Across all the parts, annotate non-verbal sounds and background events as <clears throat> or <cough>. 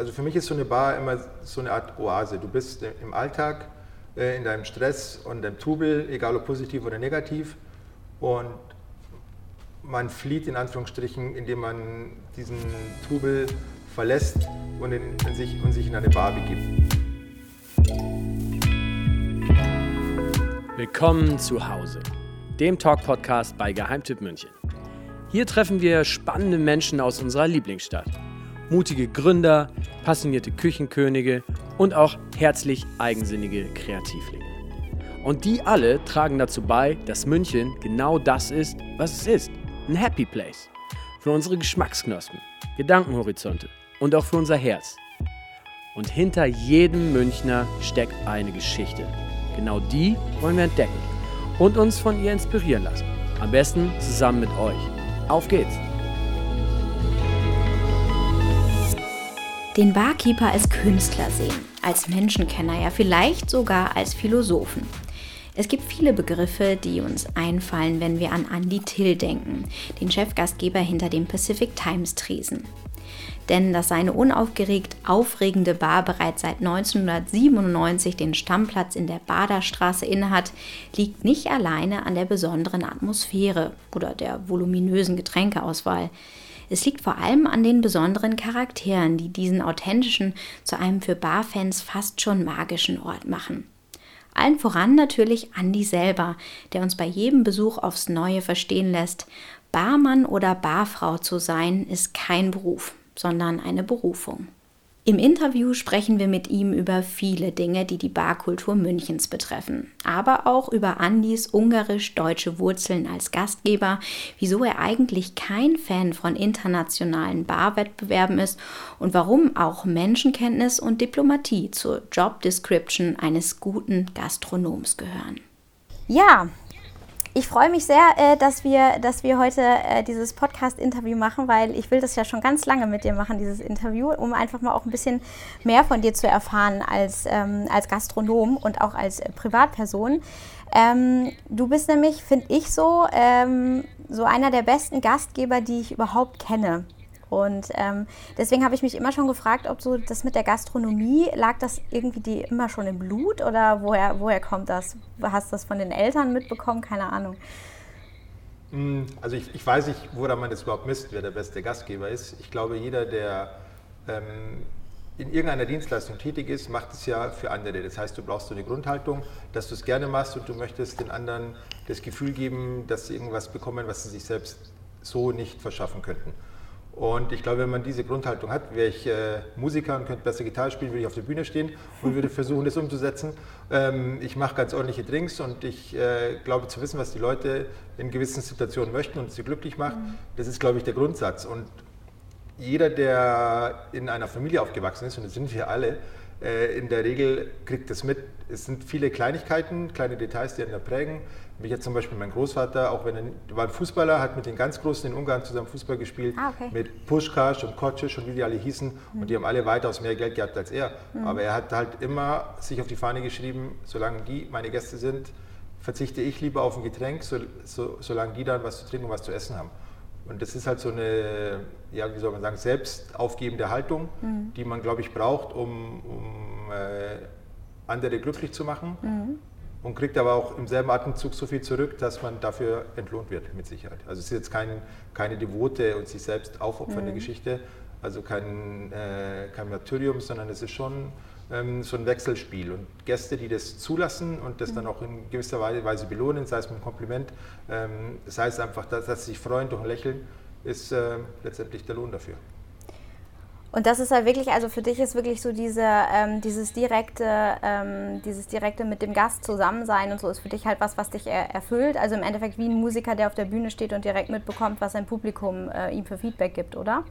also für mich ist so eine Bar immer so eine Art Oase. Du bist im Alltag, äh, in deinem Stress und deinem Trubel, egal ob positiv oder negativ. Und man flieht in Anführungsstrichen, indem man diesen Trubel verlässt und, in, in sich, und sich in eine Bar begibt. Willkommen zu Hause, dem Talk-Podcast bei Geheimtipp München. Hier treffen wir spannende Menschen aus unserer Lieblingsstadt. Mutige Gründer, passionierte Küchenkönige und auch herzlich eigensinnige Kreativlinge. Und die alle tragen dazu bei, dass München genau das ist, was es ist. Ein Happy Place. Für unsere Geschmacksknospen, Gedankenhorizonte und auch für unser Herz. Und hinter jedem Münchner steckt eine Geschichte. Genau die wollen wir entdecken und uns von ihr inspirieren lassen. Am besten zusammen mit euch. Auf geht's! Den Barkeeper als Künstler sehen, als Menschenkenner, ja vielleicht sogar als Philosophen. Es gibt viele Begriffe, die uns einfallen, wenn wir an Andy Till denken, den Chefgastgeber hinter dem Pacific Times Tresen denn dass seine unaufgeregt aufregende Bar bereits seit 1997 den Stammplatz in der Baderstraße innehat, liegt nicht alleine an der besonderen Atmosphäre oder der voluminösen Getränkeauswahl. Es liegt vor allem an den besonderen Charakteren, die diesen authentischen, zu einem für Barfans fast schon magischen Ort machen. Allen voran natürlich Andi selber, der uns bei jedem Besuch aufs Neue verstehen lässt, Barmann oder Barfrau zu sein, ist kein Beruf sondern eine Berufung. Im Interview sprechen wir mit ihm über viele Dinge, die die Barkultur Münchens betreffen, aber auch über Andys ungarisch-deutsche Wurzeln als Gastgeber, wieso er eigentlich kein Fan von internationalen Barwettbewerben ist und warum auch Menschenkenntnis und Diplomatie zur Job Description eines guten Gastronoms gehören. Ja, ich freue mich sehr, äh, dass, wir, dass wir heute äh, dieses Podcast-Interview machen, weil ich will das ja schon ganz lange mit dir machen, dieses Interview, um einfach mal auch ein bisschen mehr von dir zu erfahren als, ähm, als Gastronom und auch als äh, Privatperson. Ähm, du bist nämlich, finde ich so, ähm, so einer der besten Gastgeber, die ich überhaupt kenne. Und ähm, deswegen habe ich mich immer schon gefragt, ob so das mit der Gastronomie, lag das irgendwie die immer schon im Blut oder woher, woher kommt das? Hast du das von den Eltern mitbekommen? Keine Ahnung. Hm, also ich, ich weiß nicht, woran man das überhaupt misst, wer der beste Gastgeber ist. Ich glaube, jeder, der ähm, in irgendeiner Dienstleistung tätig ist, macht es ja für andere. Das heißt, du brauchst so eine Grundhaltung, dass du es gerne machst und du möchtest den anderen das Gefühl geben, dass sie irgendwas bekommen, was sie sich selbst so nicht verschaffen könnten. Und ich glaube, wenn man diese Grundhaltung hat, wäre ich äh, Musiker und könnte besser Gitarre spielen, würde ich auf der Bühne stehen und würde versuchen, das umzusetzen. Ähm, ich mache ganz ordentliche Drinks und ich äh, glaube zu wissen, was die Leute in gewissen Situationen möchten und sie glücklich macht. Mhm. Das ist, glaube ich, der Grundsatz. Und jeder, der in einer Familie aufgewachsen ist, und das sind wir alle, äh, in der Regel kriegt das mit. Es sind viele Kleinigkeiten, kleine Details, die einen da prägen. Mich jetzt zum Beispiel mein Großvater, auch wenn er war ein Fußballer, hat mit den ganz Großen in Ungarn zusammen Fußball gespielt, ah, okay. mit Puschkasch und Kocic und wie die alle hießen. Mhm. Und die haben alle weitaus mehr Geld gehabt als er. Mhm. Aber er hat halt immer sich auf die Fahne geschrieben, solange die meine Gäste sind, verzichte ich lieber auf ein Getränk, so, so, solange die dann was zu trinken und was zu essen haben. Und das ist halt so eine, ja, wie soll man sagen, selbst aufgebende Haltung, mhm. die man, glaube ich, braucht, um, um äh, andere glücklich zu machen. Und kriegt aber auch im selben Atemzug so viel zurück, dass man dafür entlohnt wird, mit Sicherheit. Also es ist jetzt kein, keine devote und sich selbst aufopfernde mhm. Geschichte, also kein, äh, kein Martyrium, sondern es ist schon ähm, so ein Wechselspiel. Und Gäste, die das zulassen und das mhm. dann auch in gewisser Weise belohnen, sei es mit einem Kompliment, ähm, sei es einfach, dass, dass sie sich freuen durch ein Lächeln, ist äh, letztendlich der Lohn dafür. Und das ist ja wirklich, also für dich ist wirklich so diese, ähm, dieses direkte, ähm, dieses direkte mit dem Gast zusammen sein und so ist für dich halt was, was dich er erfüllt. Also im Endeffekt wie ein Musiker, der auf der Bühne steht und direkt mitbekommt, was sein Publikum äh, ihm für Feedback gibt, oder?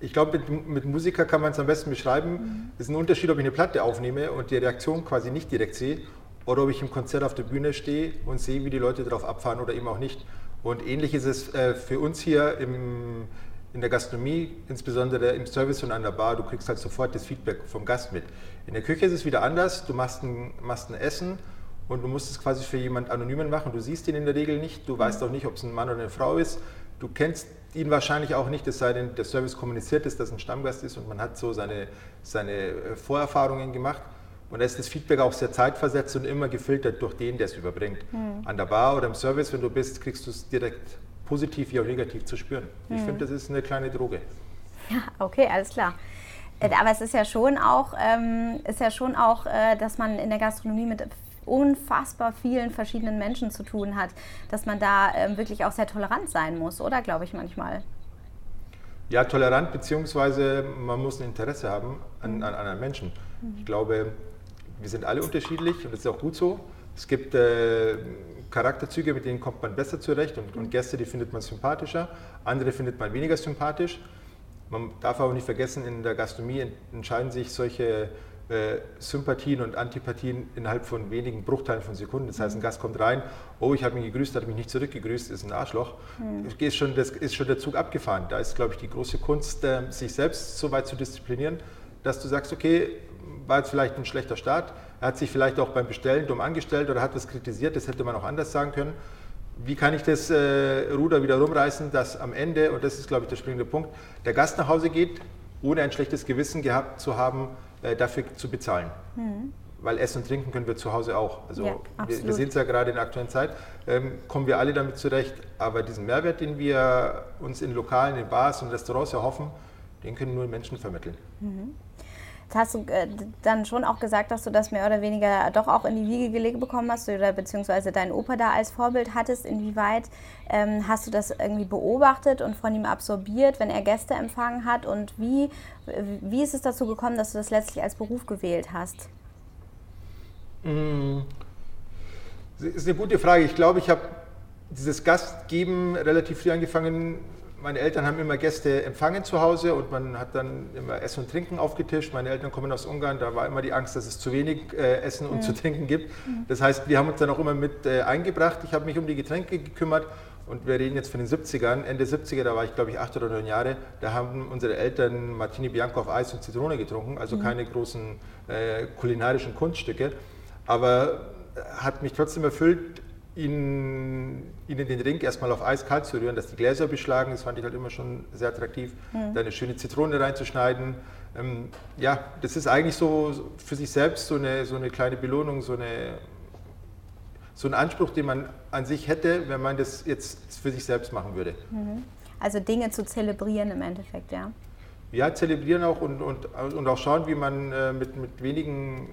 Ich glaube, mit, mit Musiker kann man es am besten beschreiben. Mhm. Es ist ein Unterschied, ob ich eine Platte aufnehme und die Reaktion quasi nicht direkt sehe oder ob ich im Konzert auf der Bühne stehe und sehe, wie die Leute darauf abfahren oder eben auch nicht. Und ähnlich ist es äh, für uns hier im, in der Gastronomie, insbesondere im Service und an der Bar, du kriegst halt sofort das Feedback vom Gast mit. In der Küche ist es wieder anders. Du machst ein, machst ein Essen und du musst es quasi für jemand Anonymen machen. Du siehst ihn in der Regel nicht. Du weißt auch nicht, ob es ein Mann oder eine Frau ist. Du kennst ihn wahrscheinlich auch nicht, es sei denn, der Service kommuniziert ist, dass ein Stammgast ist und man hat so seine, seine äh, Vorerfahrungen gemacht. Und da ist das Feedback auch sehr zeitversetzt und immer gefiltert durch den, der es überbringt. Mhm. An der Bar oder im Service, wenn du bist, kriegst du es direkt positiv wie auch negativ zu spüren. Mhm. Ich finde, das ist eine kleine Droge. Ja, okay, alles klar. Äh, aber es ist ja schon auch, ähm, ist ja schon auch, äh, dass man in der Gastronomie mit unfassbar vielen verschiedenen Menschen zu tun hat, dass man da ähm, wirklich auch sehr tolerant sein muss, oder glaube ich manchmal? Ja, tolerant, beziehungsweise man muss ein Interesse haben an, mhm. an anderen Menschen. Ich glaube, wir sind alle unterschiedlich und das ist auch gut so. Es gibt äh, Charakterzüge, mit denen kommt man besser zurecht und, und, Gäste, die findet man sympathischer, andere findet man weniger sympathisch. Man darf aber nicht vergessen, in der Gastronomie entscheiden sich solche äh, Sympathien und Antipathien innerhalb von wenigen Bruchteilen von Sekunden. Das heißt, ein Gast kommt rein, oh, ich habe ihn gegrüßt, hat mich nicht zurückgegrüßt, ist ein Arschloch. Mhm. Ist, schon, das ist schon der Zug abgefahren. Da ist, glaube ich, die große Kunst, äh, sich selbst so weit zu disziplinieren, dass du sagst, okay, war jetzt vielleicht ein schlechter Start, er hat sich vielleicht auch beim Bestellen dumm angestellt oder hat was kritisiert, das hätte man auch anders sagen können. Wie kann ich das äh, Ruder wieder rumreißen, dass am Ende, und das ist, glaube ich, der springende Punkt, der Gast nach Hause geht, ohne ein schlechtes Gewissen gehabt zu haben, äh, dafür zu bezahlen. Mhm. Weil Essen und Trinken können wir zu Hause auch. Also ja, wir, wir sehen es ja gerade in der aktuellen Zeit, ähm, kommen wir alle damit zurecht. Aber diesen Mehrwert, den wir uns in Lokalen, in Bars und Restaurants erhoffen, den können nur Menschen vermitteln. Mhm. Hast du äh, dann schon auch gesagt, dass du das mehr oder weniger doch auch in die Wiege gelegt bekommen hast oder beziehungsweise deinen Opa da als Vorbild hattest. Inwieweit ähm, hast du das irgendwie beobachtet und von ihm absorbiert, wenn er Gäste empfangen hat? Und wie, wie ist es dazu gekommen, dass du das letztlich als Beruf gewählt hast? Mm, das ist eine gute Frage. Ich glaube, ich habe dieses Gastgeben relativ früh angefangen meine Eltern haben immer Gäste empfangen zu Hause und man hat dann immer Essen und Trinken aufgetischt. Meine Eltern kommen aus Ungarn, da war immer die Angst, dass es zu wenig äh, Essen und mhm. zu trinken gibt. Mhm. Das heißt, wir haben uns dann auch immer mit äh, eingebracht. Ich habe mich um die Getränke gekümmert und wir reden jetzt von den 70ern. Ende 70er, da war ich glaube ich acht oder neun Jahre, da haben unsere Eltern Martini Bianco auf Eis und Zitrone getrunken, also mhm. keine großen äh, kulinarischen Kunststücke. Aber hat mich trotzdem erfüllt, ihnen, ihnen den Drink erstmal auf Eis kalt zu rühren, dass die Gläser beschlagen, das fand ich halt immer schon sehr attraktiv, mhm. da eine schöne Zitrone reinzuschneiden. Ähm, ja, das ist eigentlich so für sich selbst so eine, so eine kleine Belohnung, so, eine, so ein Anspruch, den man an sich hätte, wenn man das jetzt für sich selbst machen würde. Mhm. Also Dinge zu zelebrieren im Endeffekt, ja? Ja, zelebrieren auch und, und, und auch schauen, wie man äh, mit, mit wenigen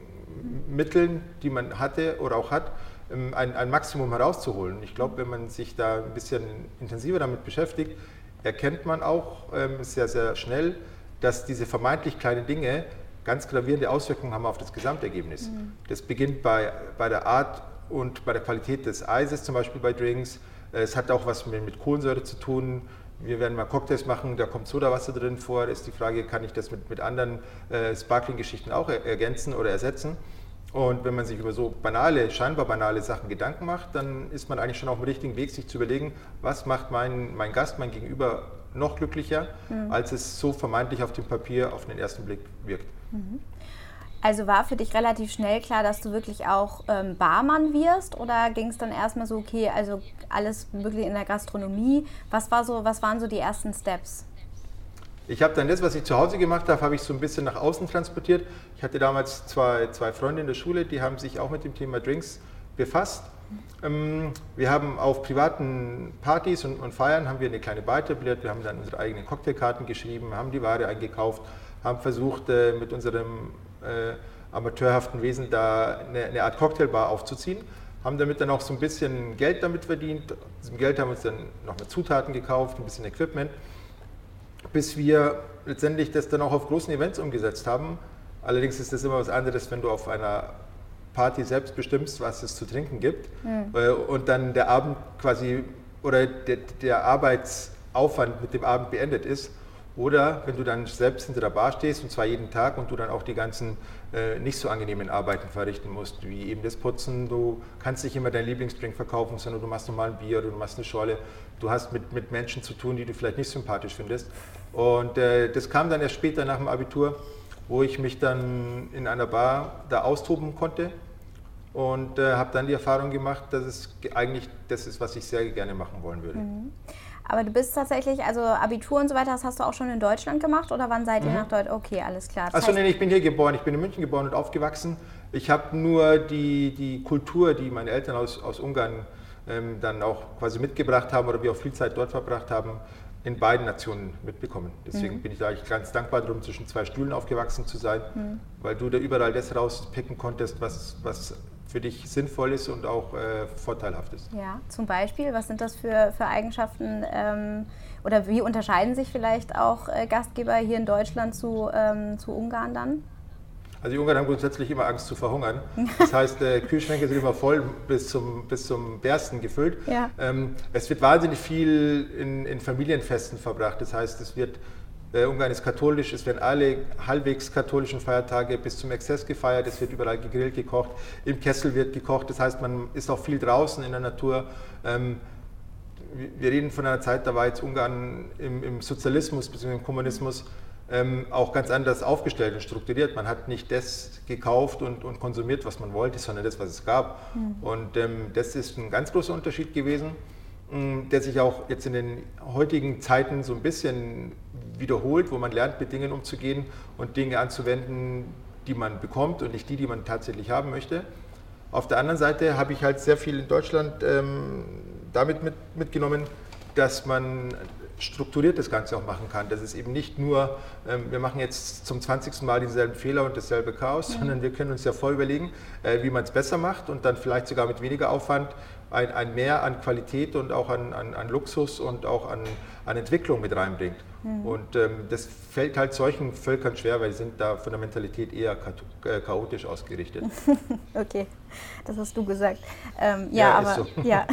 Mitteln, die man hatte oder auch hat, ein, ein Maximum herauszuholen. Ich glaube, wenn man sich da ein bisschen intensiver damit beschäftigt, erkennt man auch ähm, sehr, sehr schnell, dass diese vermeintlich kleinen Dinge ganz gravierende Auswirkungen haben auf das Gesamtergebnis. Mhm. Das beginnt bei, bei der Art und bei der Qualität des Eises, zum Beispiel bei Drinks. Äh, es hat auch was mit, mit Kohlensäure zu tun. Wir werden mal Cocktails machen, da kommt Sodawasser drin vor. Da ist die Frage, kann ich das mit, mit anderen äh, Sparkling-Geschichten auch er, ergänzen oder ersetzen? Und wenn man sich über so banale, scheinbar banale Sachen Gedanken macht, dann ist man eigentlich schon auf dem richtigen Weg, sich zu überlegen, was macht mein, mein Gast, mein Gegenüber noch glücklicher, mhm. als es so vermeintlich auf dem Papier auf den ersten Blick wirkt. Mhm. Also war für dich relativ schnell klar, dass du wirklich auch ähm, Barmann wirst oder ging es dann erstmal so, okay, also alles wirklich in der Gastronomie? Was, war so, was waren so die ersten Steps? Ich habe dann das, was ich zu Hause gemacht habe, habe ich so ein bisschen nach außen transportiert. Ich hatte damals zwei, zwei Freunde in der Schule, die haben sich auch mit dem Thema Drinks befasst. Ähm, wir haben auf privaten Partys und, und, Feiern haben wir eine kleine Bar etabliert. Wir haben dann unsere eigenen Cocktailkarten geschrieben, haben die Ware eingekauft, haben versucht äh, mit unserem äh, amateurhaften Wesen da eine, eine, Art Cocktailbar aufzuziehen. Haben damit dann auch so ein bisschen Geld damit verdient. Mit diesem Geld haben wir uns dann noch mal Zutaten gekauft, ein bisschen Equipment bis wir letztendlich das dann auch auf großen Events umgesetzt haben. Allerdings ist das immer was anderes, wenn du auf einer Party selbst bestimmst, was es zu trinken gibt mhm. und dann der Abend quasi oder der, der, Arbeitsaufwand mit dem Abend beendet ist. Oder wenn du dann selbst hinter der Bar stehst und zwar jeden Tag und du dann auch die ganzen äh, nicht so angenehmen Arbeiten verrichten musst, wie eben das Putzen. Du kannst nicht immer deinen Lieblingsdrink verkaufen, sondern du machst normal ein Bier oder du machst eine Schorle. Du hast mit, mit Menschen zu tun, die du vielleicht nicht sympathisch findest. Und äh, das kam dann erst später nach dem Abitur, wo ich mich dann in einer Bar da austoben konnte und äh, habe dann die Erfahrung gemacht, dass es eigentlich das ist, was ich sehr gerne machen wollen würde. Mhm. Aber du bist tatsächlich, also Abitur und so weiter, das hast du auch schon in Deutschland gemacht oder wann seid ihr mhm. nach Deutschland? Okay, alles klar. Achso, nee, ich bin hier geboren. Ich bin in München geboren und aufgewachsen. Ich habe nur die, die Kultur, die meine Eltern aus, aus Ungarn ähm, dann auch quasi mitgebracht haben oder wir auch viel Zeit dort verbracht haben, in beiden Nationen mitbekommen. Deswegen mhm. bin ich da eigentlich ganz dankbar darum, zwischen zwei Stühlen aufgewachsen zu sein, mhm. weil du da überall das rauspicken konntest, was, was für dich sinnvoll ist und auch äh, vorteilhaft ist. Ja, zum Beispiel, was sind das für, für Eigenschaften ähm, oder wie unterscheiden sich vielleicht auch äh, Gastgeber hier in Deutschland zu, ähm, zu Ungarn dann? Also die Ungarn haben grundsätzlich immer Angst zu verhungern. Das heißt, äh, Kühlschränke sind immer voll bis zum, bis zum Bersten gefüllt. Ja. Ähm, es wird wahnsinnig viel in, in Familienfesten verbracht. Das heißt, es wird äh, Ungarn ist katholisch, es werden alle halbwegs katholischen Feiertage bis zum Exzess gefeiert, es wird überall gegrillt, gekocht, im Kessel wird gekocht, das heißt, man ist auch viel draußen in der Natur. Ähm, wir reden von einer Zeit, da war jetzt Ungarn im, im Sozialismus bzw. im Kommunismus ähm, auch ganz anders aufgestellt und strukturiert. Man hat nicht das gekauft und, und konsumiert, was man wollte, sondern das, was es gab. Mhm. Und ähm, das ist ein ganz großer Unterschied gewesen. Mm, der sich auch jetzt in den heutigen Zeiten so ein bisschen wiederholt, wo man lernt, mit Dingen umzugehen und Dinge anzuwenden, die man bekommt und nicht die, die man tatsächlich haben möchte. Auf der anderen Seite habe ich halt sehr viel in Deutschland ähm, damit mit, mitgenommen, dass man strukturiert das Ganze auch machen kann. Dass es eben nicht nur, ähm, wir machen jetzt zum 20. Mal dieselben Fehler und dasselbe Chaos, mhm. sondern wir können uns ja voll überlegen, äh, wie man es besser macht und dann vielleicht sogar mit weniger Aufwand ein, ein Mehr an Qualität und auch an, an, an Luxus und auch an, an Entwicklung mit reinbringt. Mhm. Und ähm, das fällt halt solchen Völkern schwer, weil sie sind da von der Mentalität eher äh, chaotisch ausgerichtet. <laughs> okay, das hast du gesagt. Ähm, ja, ja, aber, so. <laughs> ja,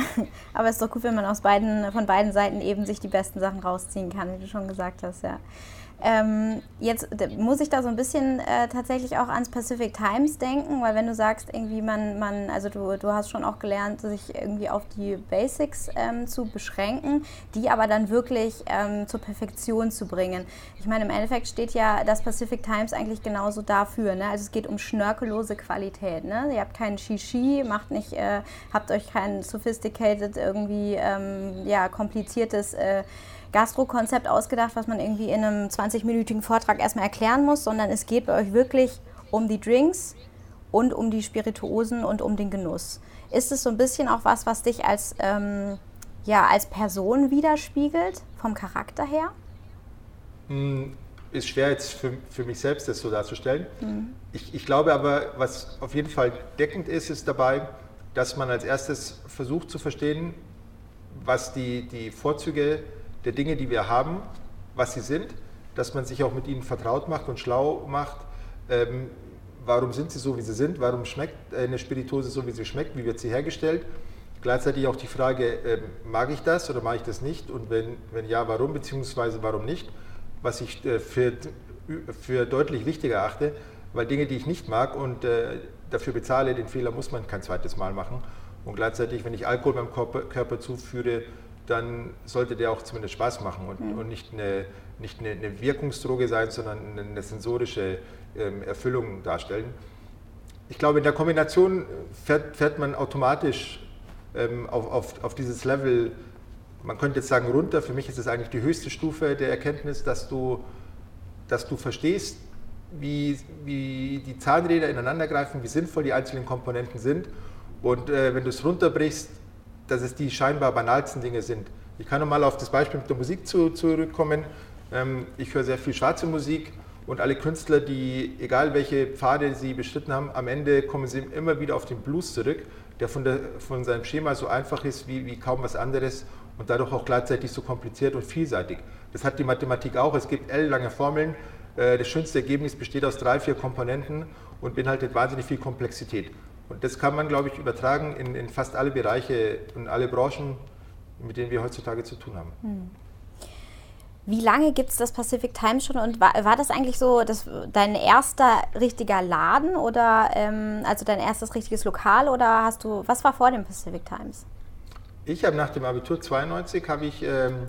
aber es ist doch gut, wenn man aus beiden, von beiden Seiten eben sich die besten Sachen rausziehen kann, wie du schon gesagt hast, ja. Ähm, jetzt muss ich da so ein bisschen äh, tatsächlich auch ans Pacific Times denken, weil wenn du sagst, irgendwie man, man also du, du hast schon auch gelernt, sich irgendwie auf die Basics ähm, zu beschränken, die aber dann wirklich ähm, zur Perfektion zu bringen. Ich meine, im Endeffekt steht ja das Pacific Times eigentlich genauso dafür. Ne? Also es geht um schnörkellose Qualität. Ne? Ihr habt keinen Shishi, macht nicht, äh, habt euch kein sophisticated, irgendwie ähm, ja, kompliziertes äh, Gastro-Konzept ausgedacht, was man irgendwie in einem 20-minütigen Vortrag erstmal erklären muss, sondern es geht bei euch wirklich um die Drinks und um die Spirituosen und um den Genuss. Ist es so ein bisschen auch was, was dich als, ähm, ja, als Person widerspiegelt, vom Charakter her? Hm, ist schwer jetzt für, für mich selbst das so darzustellen. Mhm. Ich, ich glaube aber, was auf jeden Fall deckend ist, ist dabei, dass man als erstes versucht zu verstehen, was die, die Vorzüge sind der Dinge, die wir haben, was sie sind, dass man sich auch mit ihnen vertraut macht und schlau macht. Ähm, warum sind sie so, wie sie sind? Warum schmeckt eine Spirituose so, wie sie schmeckt? Wie wird sie hergestellt? Gleichzeitig auch die Frage, ähm, mag ich das oder mag ich das nicht? Und wenn, wenn ja, warum, beziehungsweise warum nicht? Was ich äh, für, für deutlich wichtiger erachte, weil Dinge, die ich nicht mag und äh, dafür bezahle, den Fehler muss man kein zweites Mal machen. Und gleichzeitig, wenn ich Alkohol meinem Körper, Körper zuführe, dann sollte der auch zumindest Spaß machen und, mhm. und nicht, eine, nicht eine, eine, Wirkungsdroge sein, sondern eine sensorische ähm, Erfüllung darstellen. Ich glaube, in der Kombination fährt, fährt man automatisch ähm, auf, auf, auf dieses Level, man könnte jetzt sagen runter, für mich ist es eigentlich die höchste Stufe der Erkenntnis, dass du, dass du verstehst, wie, wie die Zahnräder ineinander greifen, wie sinnvoll die einzelnen Komponenten sind. Und äh, wenn du es runterbrichst, dass es die scheinbar banalsten Dinge sind. Ich kann nochmal auf das Beispiel mit der Musik zu, zurückkommen. Ähm, ich höre sehr viel schwarze Musik und alle Künstler, die, egal welche Pfade sie beschritten haben, am Ende kommen sie immer wieder auf den Blues zurück, der von, der, von seinem Schema so einfach ist wie, wie kaum was anderes und dadurch auch gleichzeitig so kompliziert und vielseitig. Das hat die Mathematik auch. Es gibt L-lange Formeln. Äh, das schönste Ergebnis besteht aus drei, vier Komponenten und beinhaltet wahnsinnig viel Komplexität. Und das kann man, glaube ich, übertragen in, in fast alle Bereiche und alle Branchen, mit denen wir heutzutage zu tun haben. Hm. Wie lange gibt es das Pacific Times schon und war, war das eigentlich so das, dein erster richtiger Laden oder ähm, also dein erstes richtiges Lokal oder hast du, was war vor dem Pacific Times? Ich habe nach dem Abitur 92 habe ich ähm,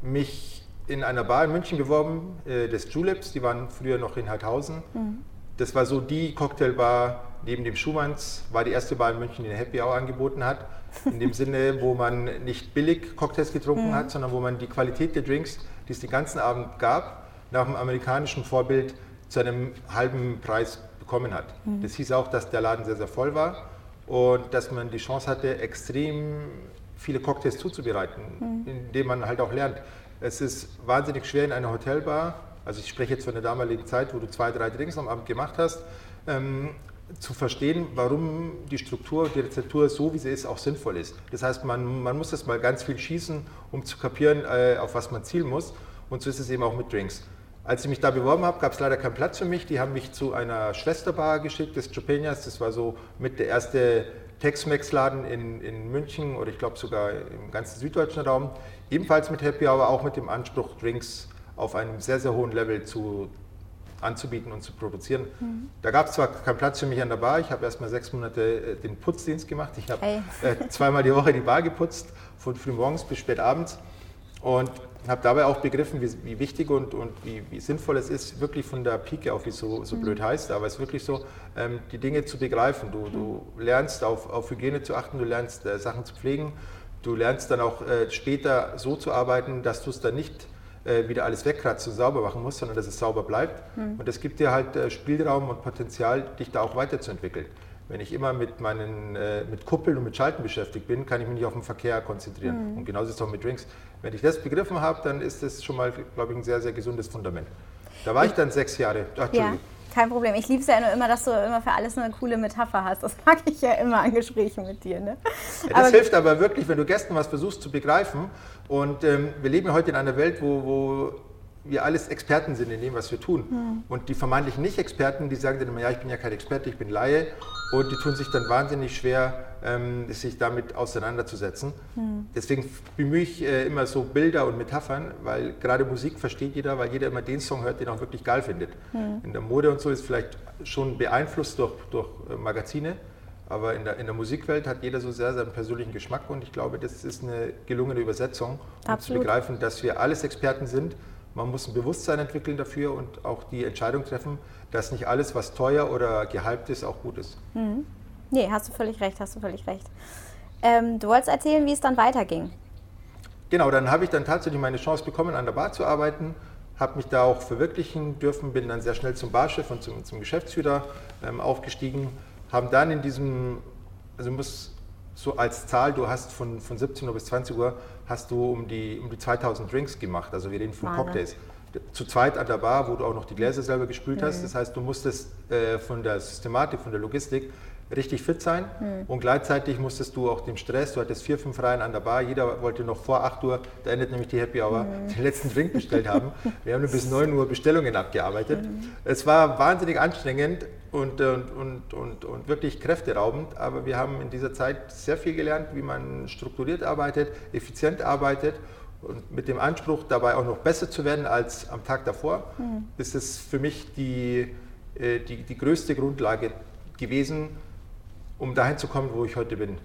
mich in einer Bar in München beworben, äh, des Juleps, die waren früher noch in Heidhausen. Mhm das war so die Cocktailbar neben dem Schumanns, war die erste Bar in München, die eine Happy Hour angeboten hat. In dem Sinne, wo man nicht billig Cocktails getrunken mhm. hat, sondern wo man die Qualität der Drinks, die es den ganzen Abend gab, nach dem amerikanischen Vorbild zu einem halben Preis bekommen hat. Mhm. Das hieß auch, dass der Laden sehr, sehr voll war und dass man die Chance hatte, extrem viele Cocktails zuzubereiten, mhm. indem man halt auch lernt. Es ist wahnsinnig schwer in einer Hotelbar, also ich spreche jetzt von der damaligen Zeit, wo du zwei, drei Drinks am Abend gemacht hast, ähm, zu verstehen, warum die Struktur, die Rezeptur so wie sie ist, auch sinnvoll ist. Das heißt, man, man muss das mal ganz viel schießen, um zu kapieren, äh, auf was man zielen muss. Und so ist es eben auch mit Drinks. Als ich mich da beworben habe, gab es leider keinen Platz für mich. Die haben mich zu einer Schwesterbar geschickt, des Chupeñas. Das war so mit der erste Tex-Mex-Laden in, in München oder ich glaube sogar im ganzen süddeutschen Raum. Ebenfalls mit Happy Hour, auch mit dem Anspruch, Drinks auf einem sehr, sehr hohen Level zu, anzubieten und zu produzieren. Mhm. Da gab es zwar keinen Platz für mich an der Bar, ich habe erst mal sechs Monate äh, den Putzdienst gemacht. Ich habe hey. äh, zweimal die Woche die Bar geputzt, von früh morgens bis spät abends. Und habe dabei auch begriffen, wie, wie wichtig und, und wie, wie, sinnvoll es ist, wirklich von der Pike auf, wie es so, so mhm. blöd heißt, aber es ist wirklich so, ähm, die Dinge zu begreifen. Du, du lernst auf, auf Hygiene zu achten, du lernst äh, Sachen zu pflegen, du lernst dann auch äh, später so zu arbeiten, dass du es dann nicht äh, wieder alles wegkratzt und sauber machen musst, sondern dass es sauber bleibt. Mhm. Und das gibt dir halt äh, Spielraum und Potenzial, dich da auch weiterzuentwickeln. Wenn ich immer mit meinen äh, mit Kuppeln und mit Schalten beschäftigt bin, kann ich mich nicht auf den Verkehr konzentrieren. Mhm. Und genauso ist es auch mit Drinks. Wenn ich das begriffen habe, dann ist das schon mal, glaube ich, ein sehr, sehr gesundes Fundament. Da war ich dann sechs Jahre. Ach, ja, kein Problem. Ich liebe es ja nur immer, dass du immer für alles eine coole Metapher hast. Das mag ich ja immer an Gesprächen mit dir. Ne? Ja, das aber hilft aber wirklich, wenn du Gästen was versuchst zu begreifen. Und ähm, wir leben heute in einer Welt, wo, wo wir alles Experten sind in dem, was wir tun. Mhm. Und die vermeintlichen Nicht-Experten, die sagen dann immer, ja, ich bin ja kein Experte, ich bin Laie. Und die tun sich dann wahnsinnig schwer, ähm, sich damit auseinanderzusetzen. Mhm. Deswegen bemühe ich äh, immer so Bilder und Metaphern, weil gerade Musik versteht jeder, weil jeder immer den Song hört, den er auch wirklich geil findet. Mhm. In der Mode und so ist vielleicht schon beeinflusst durch, durch äh, Magazine. Aber in der, in der Musikwelt hat jeder so sehr seinen persönlichen Geschmack und ich glaube, das ist eine gelungene Übersetzung, um zu begreifen, dass wir alles Experten sind man muss ein Bewusstsein entwickeln dafür und auch die Entscheidung treffen, dass nicht alles, was teuer oder gehypt ist, auch gut ist. Mhm. Nee, hast du völlig recht, hast du völlig recht. Ähm, du wolltest erzählen, wie es dann weiterging. Genau, dann habe ich dann tatsächlich meine Chance bekommen, an der Bar zu arbeiten, habe mich da auch verwirklichen dürfen, bin dann sehr schnell zum Barchef und zum, zum Geschäftsführer ähm, aufgestiegen, haben dann in diesem, also muss so als Zahl, du hast von, von 17 Uhr bis 20 Uhr hast du um die, um die 2000 Drinks gemacht, also wir reden von Wahnsinn. Cocktails. Zu zweit an der Bar, wo du auch noch die Gläser selber gespült mhm. hast. Das heißt, du musstest äh, von der Systematik, von der Logistik richtig fit sein mhm. und gleichzeitig musstest du auch dem Stress, du hattest vier, fünf Reihen an der Bar, jeder wollte noch vor 8 Uhr, da endet nämlich die Happy Hour, mhm. den letzten Drink bestellt haben. <laughs> Wir haben nur bis 9 Uhr Bestellungen abgearbeitet. Mhm. Es war wahnsinnig anstrengend und, und, und, und, und wirklich kräfteraubend, aber wir haben in dieser Zeit sehr viel gelernt, wie man strukturiert arbeitet, effizient arbeitet und mit dem Anspruch, dabei auch noch besser zu werden als am Tag davor, mhm. ist es für mich die, äh, die, die größte Grundlage gewesen, um dahin zu kommen, wo ich heute bin.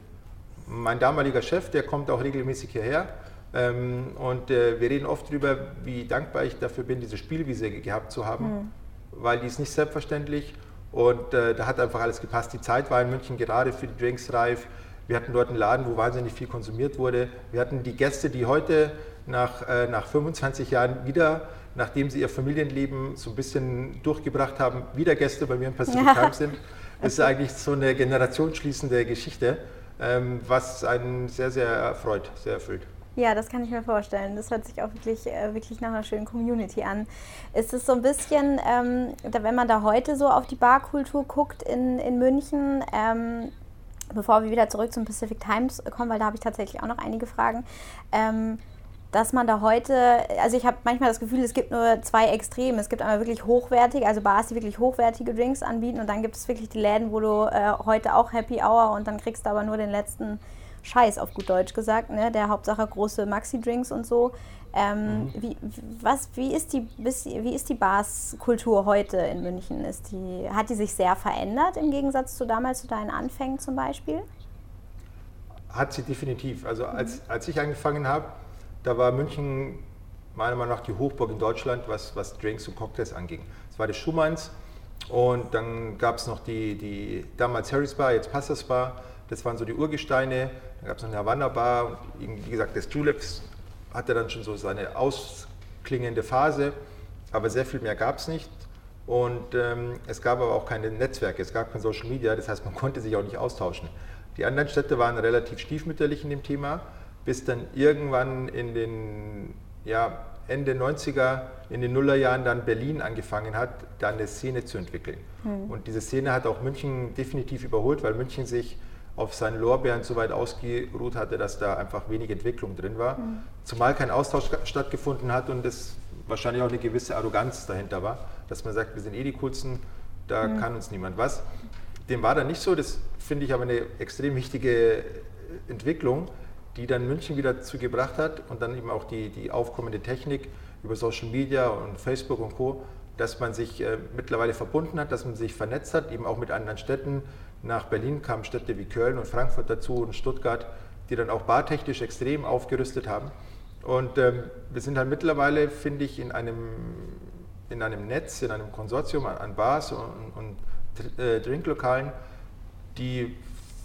Mein damaliger Chef, der kommt auch regelmäßig hierher. Ähm, und äh, wir reden oft darüber, wie dankbar ich dafür bin, diese Spielwiese gehabt zu haben, mhm. weil die ist nicht selbstverständlich und äh, da hat einfach alles gepasst. Die Zeit war in München gerade für die Drinks reif. Wir hatten dort einen Laden, wo wahnsinnig viel konsumiert wurde. Wir hatten die Gäste, die heute nach, äh, nach 25 Jahren wieder, nachdem sie ihr Familienleben so ein bisschen durchgebracht haben, wieder Gäste bei mir im Pacific ja. Time sind. Das ist eigentlich so eine generationsschließende Geschichte, ähm, was einen sehr, sehr erfreut, sehr erfüllt. Ja, das kann ich mir vorstellen. Das hört sich auch wirklich, äh, wirklich nach einer schönen Community an. Ist es so ein bisschen, ähm, wenn man da heute so auf die Barkultur guckt in, in München, ähm, bevor wir wieder zurück zum Pacific Times kommen, weil da habe ich tatsächlich auch noch einige Fragen. Dass man da heute, also ich habe manchmal das Gefühl, es gibt nur zwei Extreme. Es gibt einmal wirklich hochwertige, also Bars, die wirklich hochwertige Drinks anbieten und dann gibt es wirklich die Läden, wo du äh, heute auch Happy Hour und dann kriegst du aber nur den letzten Scheiß, auf gut Deutsch gesagt, ne? der Hauptsache große Maxi-Drinks und so. Ähm, mhm. wie, was, wie ist die, wie ist die Bars-Kultur heute in München? Ist die, hat die sich sehr verändert im Gegensatz zu damals, zu deinen Anfängen zum Beispiel? Hat sie definitiv. Also als, mhm. als ich angefangen habe, da war München meiner Meinung nach die Hochburg in Deutschland, was, was Drinks und Cocktails anging. Es war des Schumanns Und dann gab es noch die, die damals Harry's Bar, jetzt Passers Bar. Das waren so die Urgesteine. Dann gab es noch eine Havanna Bar. Und wie gesagt, das Juleps hatte dann schon so seine ausklingende Phase. Aber sehr viel mehr gab es nicht. Und ähm, es gab aber auch keine Netzwerke, es gab kein Social Media, das heißt, man konnte sich auch nicht austauschen. Die anderen Städte waren relativ stiefmütterlich in dem Thema, bis dann irgendwann in den ja, Ende 90er, in den Nullerjahren dann Berlin angefangen hat, da eine Szene zu entwickeln. Mhm. Und diese Szene hat auch München definitiv überholt, weil München sich auf seinen Lorbeeren so weit ausgeruht hatte, dass da einfach wenig Entwicklung drin war. Mhm. Zumal kein Austausch stattgefunden hat und es wahrscheinlich auch eine gewisse Arroganz dahinter war, dass man sagt, wir sind eh die Coolsten, da mhm. kann uns niemand was. Dem war dann nicht so, das finde ich aber eine extrem wichtige Entwicklung, die dann München wieder dazu gebracht hat und dann eben auch die, die aufkommende Technik über Social Media und Facebook und Co., dass man sich äh, mittlerweile verbunden hat, dass man sich vernetzt hat, eben auch mit anderen Städten. Nach Berlin kamen Städte wie Köln und Frankfurt dazu und Stuttgart, die dann auch bartechnisch extrem aufgerüstet haben. Und ähm, wir sind halt mittlerweile, finde ich, in einem, in einem Netz, in einem Konsortium an, an Bars und, und äh, Drinklokalen, die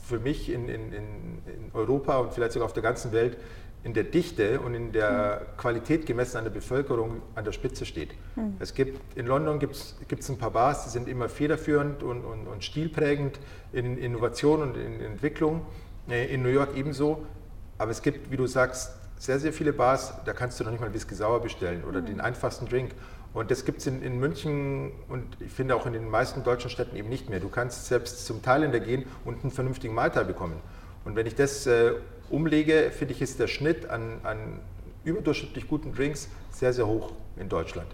für mich in, in, in, Europa und vielleicht sogar auf der ganzen Welt in der Dichte und in der mhm. Qualität gemessen an der Bevölkerung an der Spitze steht. Mhm. Es gibt, in London gibt es ein paar Bars, die sind immer federführend und, und, und stilprägend in Innovation und in Entwicklung. Äh, in New York ebenso. Aber es gibt, wie du sagst, sehr, sehr viele Bars, da kannst du noch nicht mal Whisky Sauer bestellen oder mhm. den einfachsten Drink. Und das gibt es in, in, München und ich finde auch in den meisten deutschen Städten eben nicht mehr. Du kannst selbst zum Thailänder gehen und einen vernünftigen Malta bekommen. Und wenn ich das äh, umlege, finde ich, ist der Schnitt an, an überdurchschnittlich guten Drinks sehr, sehr hoch in Deutschland.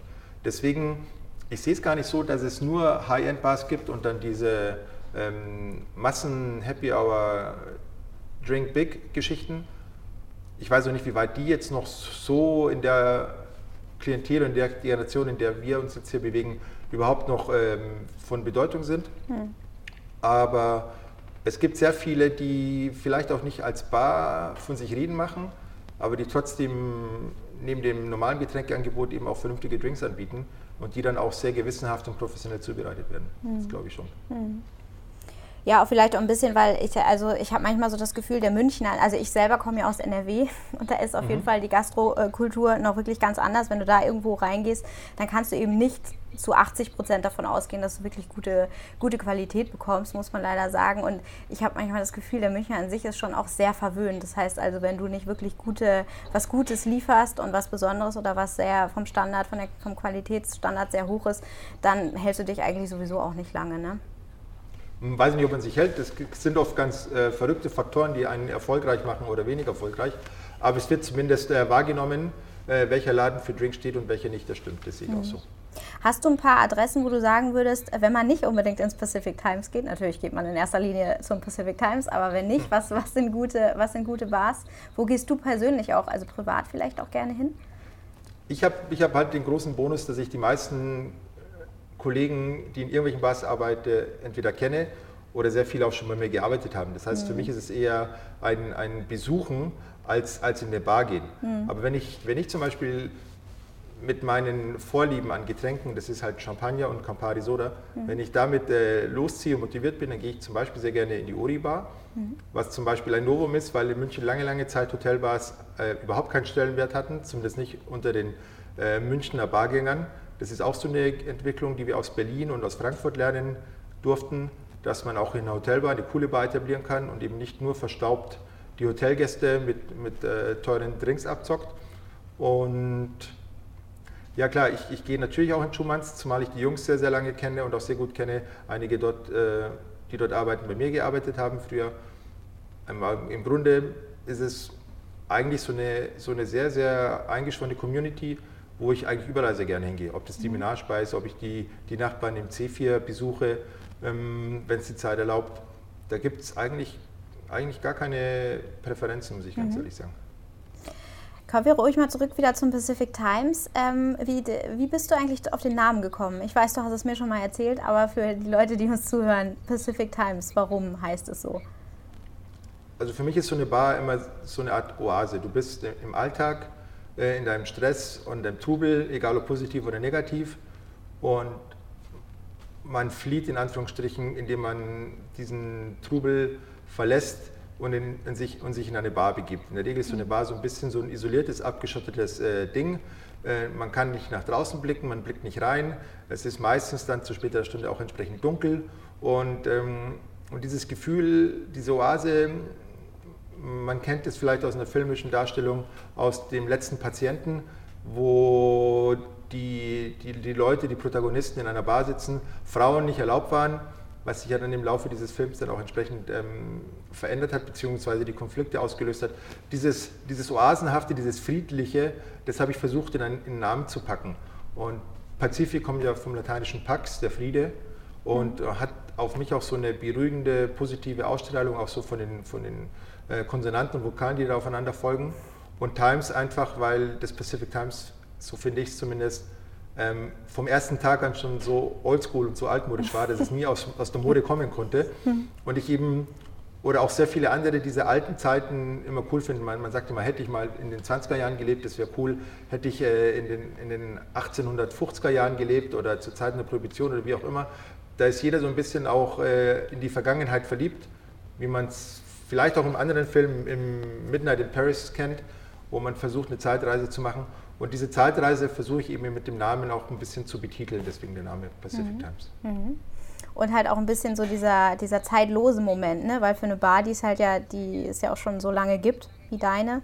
Deswegen, ich sehe es gar nicht so, dass es nur High-End-Bars gibt und dann diese ähm, Massen-Happy-Hour-Drink-Big-Geschichten. Ich weiß auch nicht, wie weit die jetzt noch so in der Klientel und der Generation, in der wir uns jetzt hier bewegen, überhaupt noch ähm, von Bedeutung sind. Hm. Aber es gibt sehr viele, die vielleicht auch nicht als Bar von sich reden machen, aber die trotzdem neben dem normalen Getränkeangebot eben auch vernünftige Drinks anbieten und die dann auch sehr gewissenhaft und professionell zubereitet werden. Hm. Das glaube ich schon. Hm. Ja, auch vielleicht auch ein bisschen, weil ich, also ich habe manchmal so das Gefühl, der Münchner, also ich selber komme ja aus NRW <laughs> und da ist auf mhm. jeden Fall die Gastrokultur noch wirklich ganz anders. Wenn du da irgendwo reingehst, dann kannst du eben nicht zu 80 Prozent davon ausgehen, dass du wirklich gute, gute Qualität bekommst, muss man leider sagen. Und ich habe manchmal das Gefühl, der Münchner an sich ist schon auch sehr verwöhnt. Das heißt also, wenn du nicht wirklich gute, was Gutes lieferst und was Besonderes oder was sehr vom Standard, von der, vom Qualitätsstandard sehr hoch ist, dann hältst du dich eigentlich sowieso auch nicht lange. Ne? Hm, weiß nicht, ob man sich hält. Das sind oft ganz äh, verrückte Faktoren, die einen erfolgreich machen oder weniger erfolgreich. Aber es wird zumindest äh, wahrgenommen, äh, welcher Laden für Drink steht und welcher nicht. Das stimmt, das sehe ich mhm. auch so. Hast du ein paar Adressen, wo du sagen würdest, wenn man nicht unbedingt ins Pacific Times geht, natürlich geht man in erster Linie zum Pacific Times, aber wenn nicht, was, was, sind, gute, was sind gute Bars? Wo gehst du persönlich auch, also privat vielleicht auch gerne hin? Ich habe ich hab halt den großen Bonus, dass ich die meisten Kollegen, die in irgendwelchen Bars arbeiten, entweder kenne oder sehr viele auch schon bei mir gearbeitet haben. Das heißt, mhm. für mich ist es eher ein, ein Besuchen als, als in eine Bar gehen. Mhm. Aber wenn ich, wenn ich zum Beispiel mit meinen Vorlieben an Getränken, das ist halt Champagner und Campari Soda, mhm. wenn ich damit äh, losziehe und motiviert bin, dann gehe ich zum Beispiel sehr gerne in die Uri Bar, mhm. was zum Beispiel ein Novum ist, weil in München lange, lange Zeit Hotelbars äh, überhaupt keinen Stellenwert hatten, zumindest nicht unter den äh, Münchner Bargängern. Das ist auch so eine Entwicklung, die wir aus Berlin und aus Frankfurt lernen durften, dass man auch in einer Hotelbar eine coole Bar etablieren kann und eben nicht nur verstaubt die Hotelgäste mit, mit äh, teuren Drinks abzockt. Und ja klar, ich, ich gehe natürlich auch in Schumanns, zumal ich die Jungs sehr, sehr lange kenne und auch sehr gut kenne. Einige dort, äh, die dort arbeiten, bei mir gearbeitet haben früher. Ähm, Im Grunde ist es eigentlich so eine, so eine sehr, sehr eingeschworene Community, wo ich eigentlich überall sehr gerne hingehe. Ob das die Minarspeise ist, ob ich die, die Nachbarn im C4 besuche, ähm, wenn es die Zeit erlaubt. Da gibt es eigentlich, eigentlich gar keine Präferenzen, muss ich ganz mhm. ehrlich sagen. Kommen wir ruhig mal zurück wieder zum Pacific Times. Ähm, wie, wie bist du eigentlich auf den Namen gekommen? Ich weiß, du hast es mir schon mal erzählt, aber für die Leute, die uns zuhören, Pacific Times, warum heißt es so? Also für mich ist so eine Bar immer so eine Art Oase. Du bist im Alltag in deinem Stress und deinem Trubel, egal ob positiv oder negativ. Und man flieht in Anführungsstrichen, indem man diesen Trubel verlässt und, in, in sich, und sich in eine Bar begibt. In der Regel ist so eine Bar so ein bisschen so ein isoliertes, abgeschottetes äh, Ding. Äh, man kann nicht nach draußen blicken, man blickt nicht rein. Es ist meistens dann zu späterer Stunde auch entsprechend dunkel. Und, ähm, und dieses Gefühl, diese Oase, man kennt es vielleicht aus einer filmischen Darstellung aus dem letzten Patienten, wo die, die, die Leute, die Protagonisten in einer Bar sitzen, Frauen nicht erlaubt waren, was sich ja dann im Laufe dieses Films dann auch entsprechend ähm, verändert hat, beziehungsweise die Konflikte ausgelöst hat. Dieses, dieses Oasenhafte, dieses Friedliche, das habe ich versucht in einen, in einen Namen zu packen. Und Pazifik kommt ja vom lateinischen Pax, der Friede, und hat auf mich auch so eine beruhigende, positive Ausstrahlung, auch so von den, von den äh, Konsonanten und Vokalen, die da aufeinander folgen. Und Times einfach, weil das Pacific Times, so finde ich es zumindest, ähm, vom ersten Tag an schon so oldschool und so altmodisch war, dass es nie aus, aus der Mode kommen konnte. Und ich eben, oder auch sehr viele andere diese alten Zeiten immer cool finden. Man, man sagt immer, hätte ich mal in den 20er Jahren gelebt, das wäre cool. Hätte ich äh, in, den, in den 1850er Jahren gelebt oder zur Zeit der Prohibition oder wie auch immer, da ist jeder so ein bisschen auch äh, in die Vergangenheit verliebt, wie man es vielleicht auch im anderen Film, im Midnight in Paris kennt, wo man versucht, eine Zeitreise zu machen. Und diese Zeitreise versuche ich eben mit dem Namen auch ein bisschen zu betiteln, deswegen der Name Pacific mhm. Times. Mhm. Und halt auch ein bisschen so dieser, dieser zeitlose Moment, ne? weil für eine Bar, die es halt ja, die es ja auch schon so lange gibt wie deine,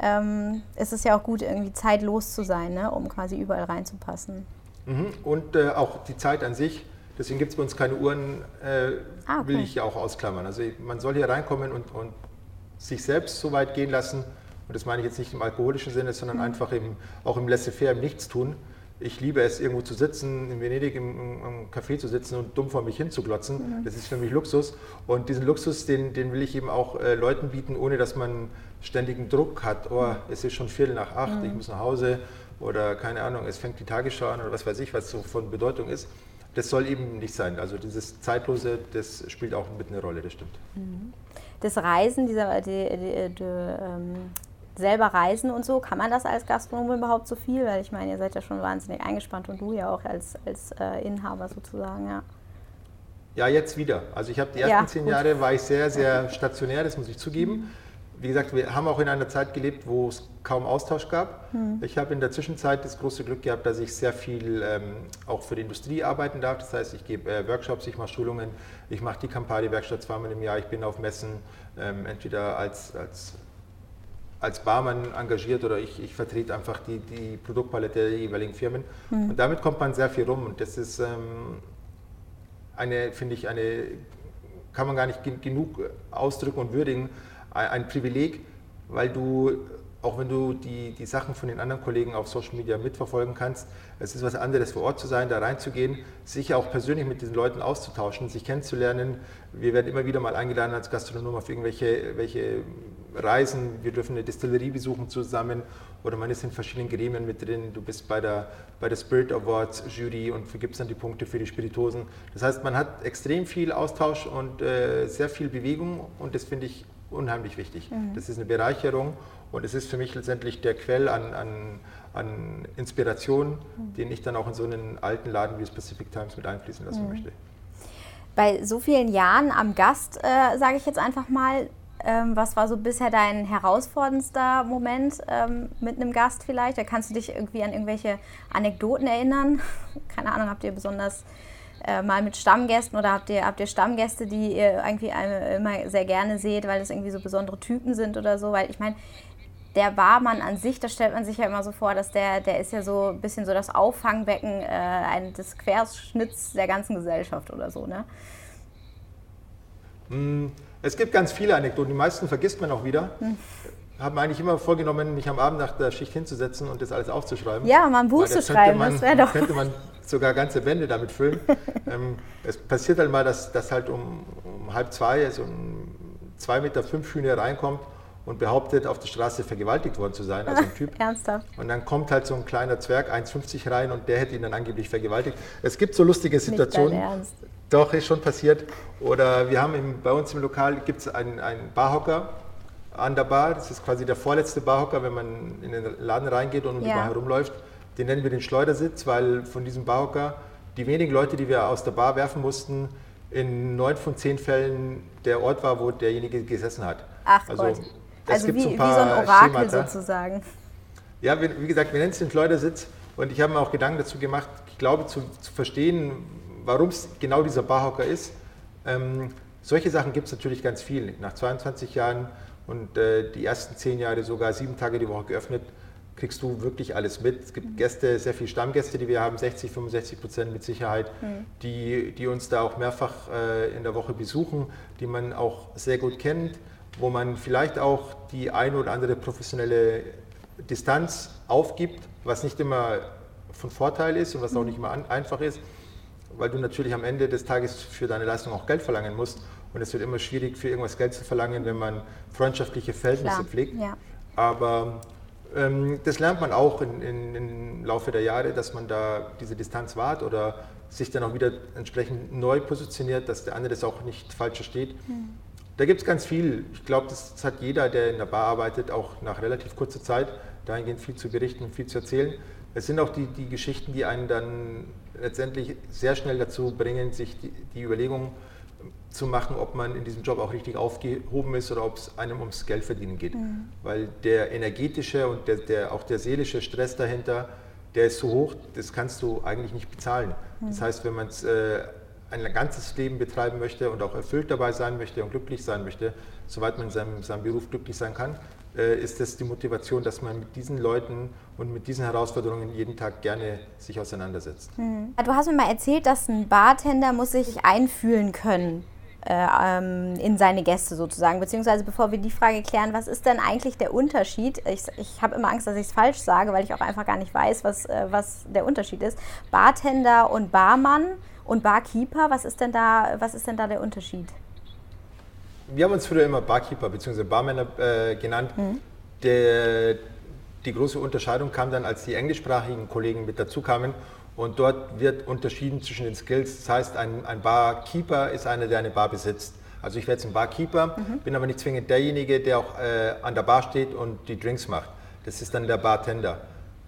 ähm, ist es ja auch gut, irgendwie zeitlos zu sein, ne? um quasi überall reinzupassen. Mhm. Und äh, auch die Zeit an sich Deswegen gibt es bei uns keine Uhren, äh, ah, okay. will ich ja auch ausklammern. Also man soll hier reinkommen und, und, sich selbst so weit gehen lassen, und das meine ich jetzt nicht im alkoholischen Sinne, sondern mhm. einfach im, auch im Laissez-faire, im Nichtstun. Ich liebe es, irgendwo zu sitzen, in Venedig im, im Café zu sitzen und dumm vor mich hinzuglotzen. Mhm. Das ist für mich Luxus. Und diesen Luxus, den, den will ich eben auch äh, Leuten bieten, ohne dass man ständigen Druck hat. Oh, mhm. es ist schon Viertel nach acht, mhm. ich muss nach Hause oder keine Ahnung, es fängt die Tagesschau an oder was weiß ich, was so von Bedeutung ist das soll eben nicht sein. Also dieses Zeitlose, das spielt auch mit eine Rolle, das stimmt. Mhm. Das Reisen, dieser, die, die, die, ähm, selber reisen und so, kann man das als Gastronom überhaupt so viel? Weil ich meine, ihr seid ja schon wahnsinnig eingespannt und du ja auch als, als äh, Inhaber sozusagen, ja. Ja, jetzt wieder. Also ich habe die ersten ja, zehn Jahre war ich sehr, sehr stationär, das muss ich zugeben. Wie gesagt, wir haben auch in einer Zeit gelebt, wo es kaum Austausch gab. Mhm. Ich habe in der Zwischenzeit das große Glück gehabt, dass ich sehr viel ähm, auch für die Industrie arbeiten darf. Das heißt, ich gebe äh, Workshops, ich mache Schulungen, ich mache die Campari-Werkstatt zweimal im Jahr, ich bin auf Messen, ähm, entweder als, als, als Barmann engagiert oder ich, ich vertrete einfach die, die Produktpalette der jeweiligen Firmen. Mhm. Und damit kommt man sehr viel rum und das ist ähm, eine, finde ich, eine, kann man gar nicht genug ausdrücken und würdigen, ein Privileg, weil du, auch wenn du die, die Sachen von den anderen Kollegen auf Social Media mitverfolgen kannst, es ist was anderes vor Ort zu sein, da reinzugehen, sich auch persönlich mit diesen Leuten auszutauschen, sich kennenzulernen. Wir werden immer wieder mal eingeladen als Gastronom auf irgendwelche welche Reisen. Wir dürfen eine Distillerie besuchen zusammen oder man ist in verschiedenen Gremien mit drin. Du bist bei der, bei der Spirit Awards Jury und vergibst dann die Punkte für die Spiritosen. Das heißt, man hat extrem viel Austausch und äh, sehr viel Bewegung und das finde ich unheimlich wichtig. Mhm. Das ist eine Bereicherung und es ist für mich letztendlich der Quell an, an, an Inspiration, mhm. den ich dann auch in so einen alten Laden wie das Pacific Times mit einfließen lassen mhm. möchte. Bei so vielen Jahren am Gast, äh, sage ich jetzt einfach mal, ähm, was war so bisher dein herausforderndster Moment ähm, mit einem Gast vielleicht? Da kannst du dich irgendwie an irgendwelche Anekdoten erinnern? <laughs> Keine Ahnung, habt ihr besonders äh, mal mit Stammgästen oder habt ihr, habt ihr Stammgäste, die ihr irgendwie immer sehr gerne seht, weil das irgendwie so besondere Typen sind oder so? Weil ich meine, der Barmann an sich, da stellt man sich ja immer so vor, dass der, der ist ja so ein bisschen so das Auffangbecken äh, des Querschnitts der ganzen Gesellschaft oder so, ne? Hm, es gibt ganz viele Anekdoten, die meisten vergisst man auch wieder. Hm habe mir eigentlich immer vorgenommen, mich am Abend nach der Schicht hinzusetzen und das alles aufzuschreiben. Ja, mal ein Buch zu schreiben, man, das wäre doch. könnte man <laughs> sogar ganze Bände damit füllen. <laughs> ähm, es passiert halt mal, dass, dass halt um, um halb zwei so ein zwei Meter fünf Hühner reinkommt und behauptet, auf der Straße vergewaltigt worden zu sein, also ein <laughs> Typ. Ernsthaft? Und dann kommt halt so ein kleiner Zwerg, 1,50 rein und der hätte ihn dann angeblich vergewaltigt. Es gibt so lustige Situationen. Doch, ist schon passiert. Oder wir haben im, bei uns im Lokal gibt es einen, einen Barhocker, an der Bar. Das ist quasi der vorletzte Barhocker, wenn man in den Laden reingeht und um ja. die Bar herumläuft. Den nennen wir den Schleudersitz, weil von diesem Barhocker die wenigen Leute, die wir aus der Bar werfen mussten, in neun von zehn Fällen der Ort war, wo derjenige gesessen hat. Ach also, Gott. Also wie, so wie, so ein Orakel Schemata. sozusagen. Ja, wie, gesagt, wir nennen es den Schleudersitz und ich habe mir auch Gedanken dazu gemacht, ich glaube zu, zu verstehen, warum es genau dieser Barhocker ist. Ähm, solche Sachen gibt es natürlich ganz viel. Nach 22 Jahren und äh, die ersten zehn Jahre sogar sieben Tage die Woche geöffnet, kriegst du wirklich alles mit. Es gibt Gäste, sehr viele Stammgäste, die wir haben, 60, 65 Prozent mit Sicherheit, mhm. die, die uns da auch mehrfach äh, in der Woche besuchen, die man auch sehr gut kennt, wo man vielleicht auch die eine oder andere professionelle Distanz aufgibt, was nicht immer von Vorteil ist und was auch mhm. nicht immer an, einfach ist, weil du natürlich am Ende des Tages für deine Leistung auch Geld verlangen musst. Und es wird immer schwierig, für irgendwas Geld zu verlangen, wenn man freundschaftliche Verhältnisse Klar. pflegt. Ja. Aber das lernt man auch in, in, im Laufe der Jahre, dass man da diese Distanz wahrt oder sich dann auch wieder entsprechend neu positioniert, dass der andere das auch nicht falsch versteht. Mhm. Da gibt es ganz viel. Ich glaube, das, hat jeder, der in der Bar arbeitet, auch nach relativ kurzer Zeit dahingehend viel zu berichten und viel zu erzählen. Es sind auch die, die Geschichten, die einen dann letztendlich sehr schnell dazu bringen, sich die, die Überlegung zu machen, ob man in diesem Job auch richtig aufgehoben ist oder ob es einem ums Geld verdienen geht. Mhm. Weil der energetische und der, der, auch der seelische Stress dahinter, der ist so hoch, das kannst du eigentlich nicht bezahlen. Mhm. Das heißt, wenn man äh, ein ganzes Leben betreiben möchte und auch erfüllt dabei sein möchte und glücklich sein möchte, soweit man in seinem, seinem Beruf glücklich sein kann, äh, ist das die Motivation, dass man mit diesen Leuten und mit diesen Herausforderungen jeden Tag gerne sich auseinandersetzt. Mhm. Du hast mir mal erzählt, dass ein Bartender muss sich einfühlen können in seine Gäste sozusagen. Beziehungsweise bevor wir die Frage klären, was ist denn eigentlich der Unterschied? Ich, ich habe immer Angst, dass ich es falsch sage, weil ich auch einfach gar nicht weiß, was, äh, was der Unterschied ist. Bartender und Barmann und Barkeeper, was ist denn da, was ist denn da der Unterschied? Wir haben uns früher immer Barkeeper bzw. Barmänner äh, genannt. Mhm. Der, die große Unterscheidung kam dann, als die englischsprachigen Kollegen mit dazu kamen und dort wird unterschieden zwischen den Skills. Das heißt, ein, ein Barkeeper ist einer, der eine Bar besitzt. Also ich werde jetzt ein Barkeeper, mhm. bin aber nicht zwingend derjenige, der auch äh, an der Bar steht und die Drinks macht. Das ist dann der Bartender.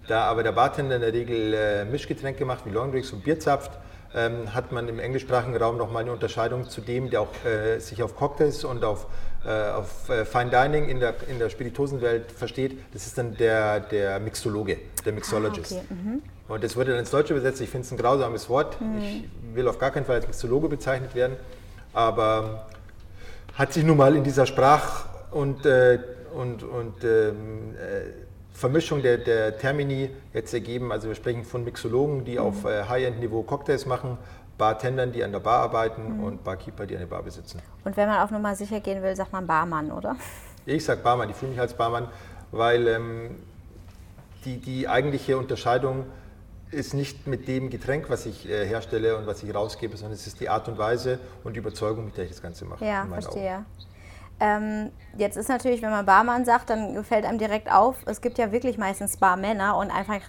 Da aber der Bartender in der Regel äh, Mischgetränke macht, wie Longdrinks und Bier zapft, ähm, hat man im englischsprachigen Raum nochmal eine Unterscheidung zu dem, der auch äh, sich auf Cocktails und auf, äh, auf äh, Fine Dining in der, in der Spirituosenwelt versteht. Das ist dann der, der Mixologe, der Mixologist. Ah, okay. mhm. Und das wurde dann ins Deutsche übersetzt. Ich finde es ein grausames Wort. Mhm. Ich will auf gar keinen Fall als Mixologe bezeichnet werden. Aber hat sich nun mal in dieser Sprach- und, äh, und, und ähm, äh, Vermischung der, der, Termini jetzt ergeben. Also wir sprechen von Mixologen, die mhm. auf äh, High-End-Niveau Cocktails machen, Bartendern, die an der Bar arbeiten mhm. und Barkeeper, die eine Bar besitzen. Und wenn man auf Nummer sicher gehen will, sagt man Barmann, oder? Ich sage Barmann, ich fühle mich als Barmann, weil ähm, die, die eigentliche Unterscheidung ist nicht mit dem Getränk, was ich äh, herstelle und was ich rausgebe, sondern es ist die Art und Weise und die Überzeugung, mit der ich das Ganze mache. Ja, verstehe. Ähm, jetzt ist natürlich, wenn man Barmann sagt, dann fällt einem direkt auf, es gibt ja wirklich meistens Barmänner und einfach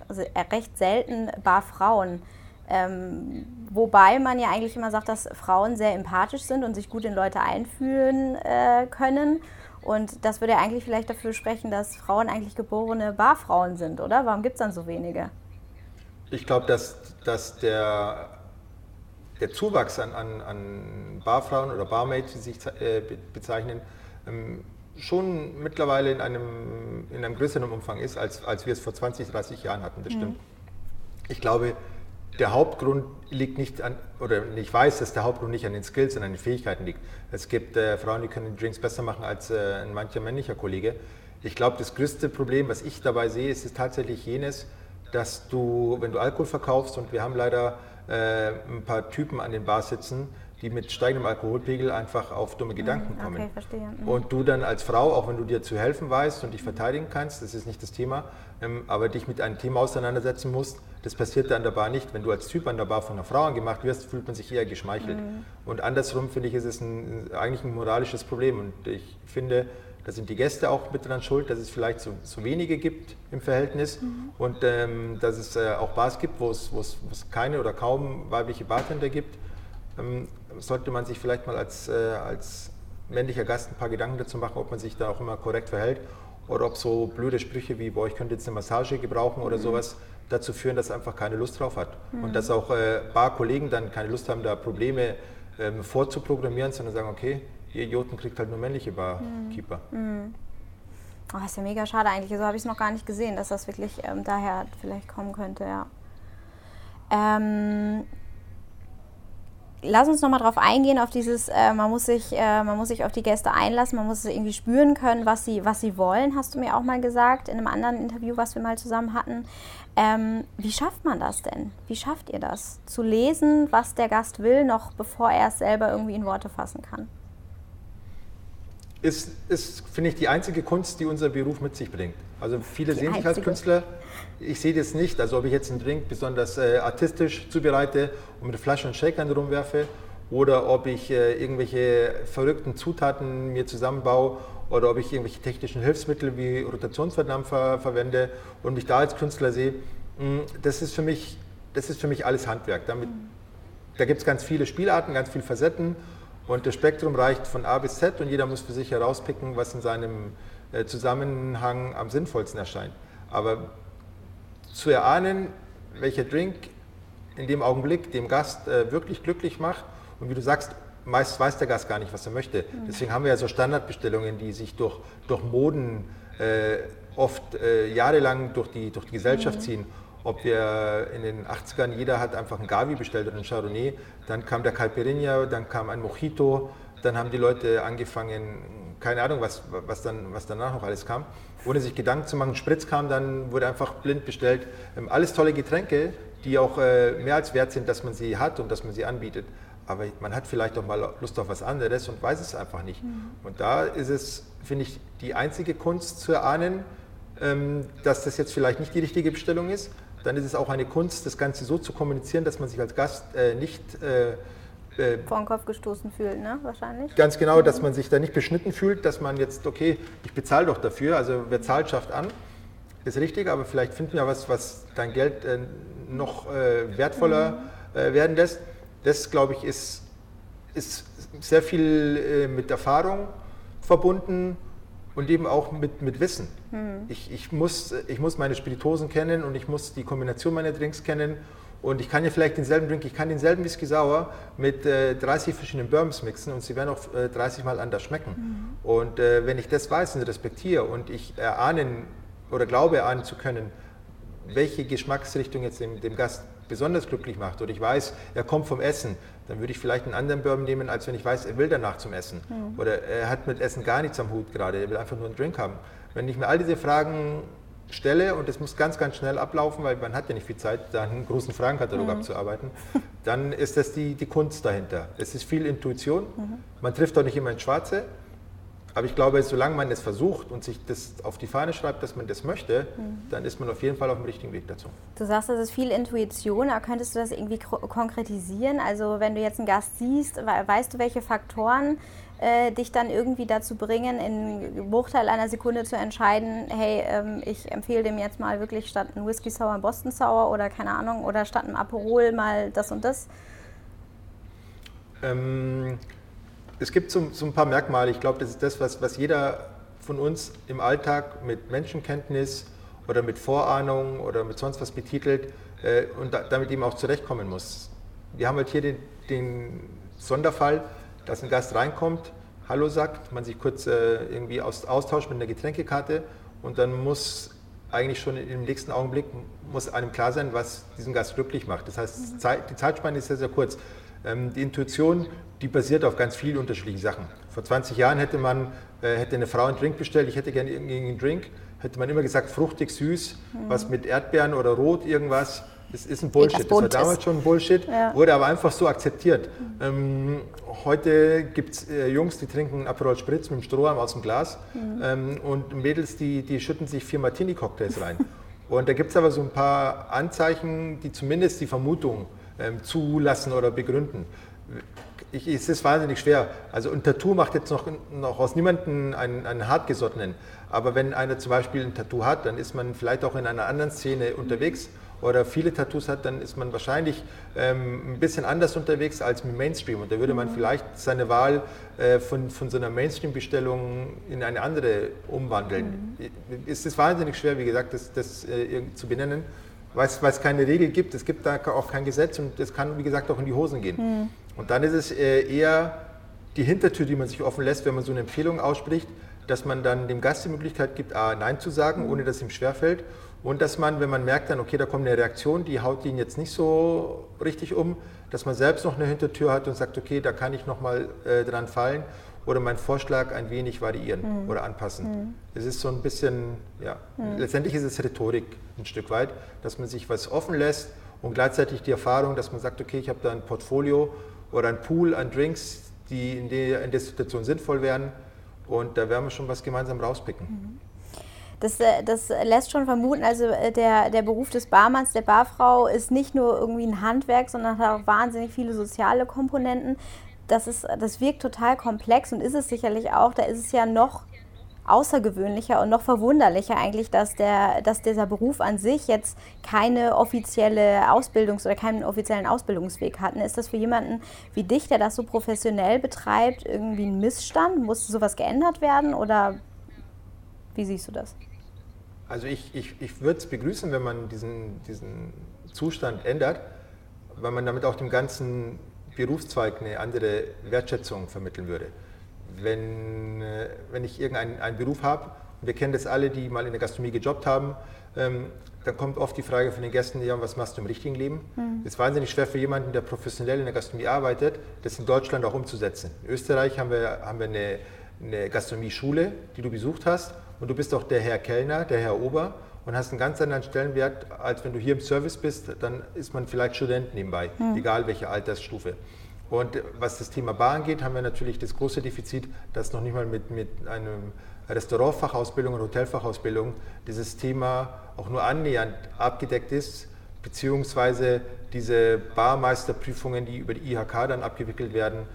recht selten Barfrauen. Ähm, wobei man ja eigentlich immer sagt, dass Frauen sehr empathisch sind und sich gut in Leute einfühlen äh, können. Und das würde ja eigentlich vielleicht dafür sprechen, dass Frauen eigentlich geborene Barfrauen sind, oder? Warum gibt es dann so wenige? Ich glaube, dass, dass der, der Zuwachs an, an, an Barfrauen oder Barmaids, die sich äh, bezeichnen, ähm, schon mittlerweile in einem, in einem größeren Umfang ist, als, als wir es vor 20, 30 Jahren hatten. Das mhm. stimmt. Ich glaube, der Hauptgrund liegt nicht an, oder ich weiß, dass der Hauptgrund nicht an den Skills, sondern an den Fähigkeiten liegt. Es gibt äh, Frauen, die können Drinks besser machen als äh, ein mancher männlicher Kollege. Ich glaube, das größte Problem, was ich dabei sehe, ist, ist tatsächlich jenes, dass du, wenn du Alkohol verkaufst, und wir haben leider äh, ein paar Typen an den Bars sitzen, die mit steigendem Alkoholpegel einfach auf dumme Gedanken mhm, kommen. Okay, verstehe. Mhm. Und du dann als Frau, auch wenn du dir zu helfen weißt und dich verteidigen kannst, das ist nicht das Thema, ähm, aber dich mit einem Thema auseinandersetzen musst, das passiert an der Bar nicht. Wenn du als Typ an der Bar von einer Frau angemacht wirst, fühlt man sich eher geschmeichelt. Mhm. Und andersrum finde ich, ist es ein, eigentlich ein moralisches Problem. Und ich finde, da sind die Gäste auch mit dran schuld, dass es vielleicht so, so wenige gibt im Verhältnis mhm. und ähm, dass es äh, auch Bars gibt, wo es, wo, es, wo es keine oder kaum weibliche Bartender gibt. Ähm, sollte man sich vielleicht mal als, äh, als männlicher Gast ein paar Gedanken dazu machen, ob man sich da auch immer korrekt verhält oder ob so blöde Sprüche wie, boah, ich könnte jetzt eine Massage gebrauchen oder mhm. sowas, dazu führen, dass er einfach keine Lust drauf hat. Mhm. Und dass auch äh, Bar-Kollegen dann keine Lust haben, da Probleme ähm, vorzuprogrammieren, sondern sagen, okay, Idioten kriegt halt nur männliche Barkeeper. Mhm. mhm. Oh, das ist ja mega schade eigentlich. So habe ich es noch gar nicht gesehen, dass das wirklich ähm, daher vielleicht kommen könnte, ja. Ähm, lass uns nochmal drauf eingehen, auf dieses, äh, man, muss sich, äh, man muss sich auf die Gäste einlassen, man muss irgendwie spüren können, was sie, was sie wollen, hast du mir auch mal gesagt, in einem anderen Interview, was wir mal zusammen hatten. Ähm, wie schafft man das denn? Wie schafft ihr das? Zu lesen, was der Gast will, noch bevor er es selber irgendwie in Worte fassen kann? Ist, ist finde ich, die einzige Kunst, die unser Beruf mit sich bringt. Also viele die sehen sich als Künstler, ich sehe das nicht. Also ob ich jetzt einen Drink besonders äh, artistisch zubereite und mit Flaschen und Shakern rumwerfe oder ob ich äh, irgendwelche verrückten Zutaten mir zusammenbaue oder ob ich irgendwelche technischen Hilfsmittel wie Rotationsverdampfer verwende und mich da als Künstler sehe, mh, mm, das ist für mich, das ist für mich alles Handwerk. Damit, da gibt es ganz viele Spielarten, ganz viele Facetten und das Spektrum reicht von A bis Z und jeder muss für sich herauspicken, was in seinem äh, Zusammenhang am sinnvollsten erscheint. Aber zu erahnen, welcher Drink in dem Augenblick dem Gast äh, wirklich glücklich macht. Und wie du sagst, meist weiß der Gast gar nicht, was er möchte. Mhm. Deswegen haben wir ja so Standardbestellungen, die sich durch, durch Moden äh, oft äh, jahrelang durch die, durch die Gesellschaft mhm. ziehen. Ob wir in den 80ern, jeder hat einfach einen Gavi bestellt oder einen Chardonnay, dann kam der Calperinia, dann kam ein Mojito, dann haben die Leute angefangen, keine Ahnung, was, was, dann, was danach noch alles kam ohne sich Gedanken zu machen. Spritz kam dann, wurde einfach blind bestellt. Ähm, alles tolle Getränke, die auch äh, mehr als wert sind, dass man sie hat und dass man sie anbietet. Aber man hat vielleicht auch mal Lust auf was anderes und weiß es einfach nicht. Mhm. Und da ist es, finde ich, die einzige Kunst zu erahnen, ähm, dass das jetzt vielleicht nicht die richtige Bestellung ist. Dann ist es auch eine Kunst, das Ganze so zu kommunizieren, dass man sich als Gast äh, nicht äh, äh, vor den Kopf gestoßen fühlt, ne? wahrscheinlich. Ganz genau, dass man sich da nicht beschnitten fühlt, dass man jetzt, okay, ich bezahle doch dafür, also wer zahlt, schafft an, ist richtig, aber vielleicht finden wir was, was dein Geld äh, noch äh, wertvoller mhm. äh, werden lässt. Das, glaube ich, ist, ist sehr viel äh, mit Erfahrung verbunden und eben auch mit, mit Wissen. Mhm. Ich, ich, muss, ich muss meine Spiritosen kennen und ich muss die Kombination meiner Drinks kennen und ich kann ja vielleicht denselben Drink, ich kann denselben Whisky Sauer mit äh, 30 verschiedenen Bourbons mixen und sie werden auch äh, 30 Mal anders schmecken. Mhm. Und äh, wenn ich das weiß und respektiere und ich erahnen oder glaube erahnen zu können, welche Geschmacksrichtung jetzt dem, dem, Gast besonders glücklich macht oder ich weiß, er kommt vom Essen, dann würde ich vielleicht einen anderen Bourbon nehmen, als wenn ich weiß, er will danach zum Essen. Mhm. Oder er hat mit Essen gar nichts am Hut gerade, er will einfach nur einen Drink haben. Wenn ich mir all diese Fragen stelle und das muss ganz, ganz schnell ablaufen, weil man hat ja nicht viel Zeit, da einen großen Fragenkatalog mhm. abzuarbeiten, dann ist das die, die Kunst dahinter. Es ist viel Intuition, mhm. man trifft auch nicht immer ins Schwarze, aber ich glaube, solange man es versucht und sich das auf die Fahne schreibt, dass man das möchte, mhm. dann ist man auf jeden Fall auf dem richtigen Weg dazu. Du sagst, das ist viel Intuition, aber könntest du das irgendwie konkretisieren? Also wenn du jetzt einen Gast siehst, weißt du, welche Faktoren äh, dich dann irgendwie dazu bringen, in Bruchteil einer Sekunde zu entscheiden, hey, ähm, ich empfehle dem jetzt mal wirklich statt einem Whisky Sour einen Boston Sour oder keine Ahnung, oder statt einem Aperol mal das und das? Ähm, es gibt so, so, ein paar Merkmale. Ich glaube, das ist das, was, was jeder von uns im Alltag mit Menschenkenntnis oder mit Vorahnung oder mit sonst was betitelt äh, und da, damit eben auch zurechtkommen muss. Wir haben halt hier den, den Sonderfall, dass ein Gast reinkommt, Hallo sagt, man sich kurz äh, irgendwie aus, austauscht mit einer Getränkekarte und dann muss eigentlich schon im nächsten Augenblick muss einem klar sein, was diesen Gast glücklich macht. Das heißt. Zeit, die Zeitspanne ist sehr, sehr kurz. Ähm, die Intuition, die basiert auf ganz vielen unterschiedlichen Sachen. Vor 20 Jahren hätte man äh, hätte eine Frau einen Drink bestellt, ich hätte gerne irgendeinen Drink, hätte man immer gesagt, fruchtig, süß, mhm. was mit Erdbeeren oder rot, irgendwas. Das ist ein Bullshit. Das war damals schon ein Bullshit, ja. wurde aber einfach so akzeptiert. Mhm. Ähm, heute gibt es äh, Jungs, die trinken Aperol Spritz mit dem Strohhalm aus dem Glas mhm. ähm, und Mädels, die, die schütten sich vier Martini-Cocktails rein. und da gibt es aber so ein paar Anzeichen, die zumindest die Vermutung zulassen oder begründen. Ich, es ist wahnsinnig schwer. Also ein Tattoo macht jetzt noch, noch aus niemandem einen, einen hartgesottenen. Aber wenn einer zum Beispiel ein Tattoo hat, dann ist man vielleicht auch in einer anderen Szene unterwegs oder viele Tattoos hat, dann ist man wahrscheinlich ähm, ein bisschen anders unterwegs als mit Mainstream. Und da würde man mhm. vielleicht seine Wahl äh, von, von so einer Mainstream-Bestellung in eine andere umwandeln. Mhm. Es ist wahnsinnig schwer, wie gesagt, das, das äh, zu benennen, weil es keine Regel gibt. Es gibt da auch kein Gesetz und es kann, wie gesagt, auch in die Hosen gehen. Mhm. Und dann ist es äh, eher die Hintertür, die man sich offen lässt, wenn man so eine Empfehlung ausspricht, dass man dann dem Gast die Möglichkeit gibt, A, Nein zu sagen, mhm. ohne dass es ihm schwerfällt und dass man, wenn man merkt dann, okay, da kommt eine Reaktion, die haut ihn jetzt nicht so richtig um, dass man selbst noch eine Hintertür hat und sagt, okay, da kann ich nochmal äh, dran fallen oder meinen Vorschlag ein wenig variieren mhm. oder anpassen. Mhm. Es ist so ein bisschen, ja, mhm. letztendlich ist es Rhetorik ein Stück weit, dass man sich was offen lässt und gleichzeitig die Erfahrung, dass man sagt, okay, ich habe da ein Portfolio oder ein Pool an Drinks, die in der, in der Situation sinnvoll wären und da werden wir schon was gemeinsam rauspicken. Mhm. Das, äh, das lässt schon vermuten, also äh, der, der Beruf des Barmanns, der Barfrau ist nicht nur irgendwie ein Handwerk, sondern hat auch wahnsinnig viele soziale Komponenten. Das, ist, das wirkt total komplex und ist es sicherlich auch. Da ist es ja noch außergewöhnlicher und noch verwunderlicher eigentlich, dass, der, dass dieser Beruf an sich jetzt keine offizielle Ausbildungs- oder keinen offiziellen Ausbildungsweg hat. Ist das für jemanden wie dich, der das so professionell betreibt, irgendwie ein Missstand? Muss sowas geändert werden oder wie siehst du das? Also ich, ich, ich würde es begrüßen, wenn man diesen, diesen Zustand ändert, weil man damit auch dem ganzen Berufszweig eine andere Wertschätzung vermitteln würde. Wenn, äh, wenn ich irgendeinen Beruf habe, und wir kennen das alle, die mal in der Gastronomie gejobbt haben, ähm, dann kommt oft die Frage von den Gästen, ja, was machst du im richtigen Leben? Mhm. Es ist wahnsinnig schwer für jemanden, der professionell in der Gastronomie arbeitet, das in Deutschland auch umzusetzen. In Österreich haben wir, haben wir eine, eine Gastronomie-Schule, die du besucht hast und du bist auch der Herr Kellner, der Herr Ober und hast einen ganz anderen Stellenwert, als wenn du hier im Service bist, dann ist man vielleicht Student nebenbei, mhm. egal welche Altersstufe. Und was das Thema Bar angeht, haben wir natürlich das große Defizit, dass noch nicht mal mit, mit einem Restaurantfachausbildung und Hotelfachausbildung dieses Thema auch nur annähernd abgedeckt ist, beziehungsweise diese Barmeisterprüfungen, die über die IHK dann abgewickelt werden,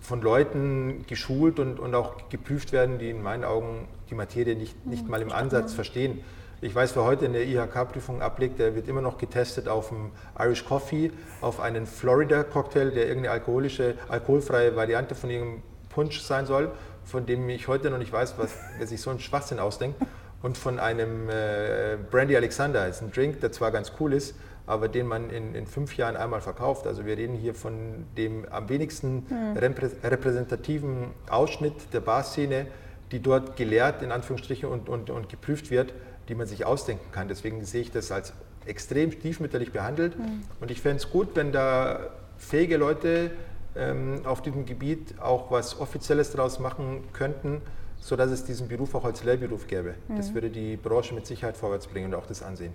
von Leuten geschult und, und auch geprüft werden, die in meinen Augen die Materie nicht, nicht mal im Ansatz verstehen. Ich weiß, wer heute eine IHK-Prüfung ablegt, der wird immer noch getestet auf einen Irish Coffee, auf einen Florida-Cocktail, der irgendeine alkoholische, alkoholfreie Variante von irgendeinem Punsch sein soll, von dem ich heute noch nicht weiß, was, wer sich so einen Schwachsinn ausdenkt. Und von einem äh, Brandy Alexander, das ist ein Drink, der zwar ganz cool ist, aber den man in, in fünf Jahren einmal verkauft. Also wir reden hier von dem am wenigsten hm. repräsentativen Ausschnitt der Barszene, die dort gelehrt in Anführungsstrichen und, und, und geprüft wird, die man sich ausdenken kann. Deswegen sehe ich das als extrem stiefmütterlich behandelt. Mhm. Und ich fände es gut, wenn da fähige Leute ähm, auf diesem Gebiet auch was Offizielles daraus machen könnten, sodass es diesen Beruf auch als Lehrberuf gäbe. Mhm. Das würde die Branche mit Sicherheit vorwärts bringen und auch das Ansehen.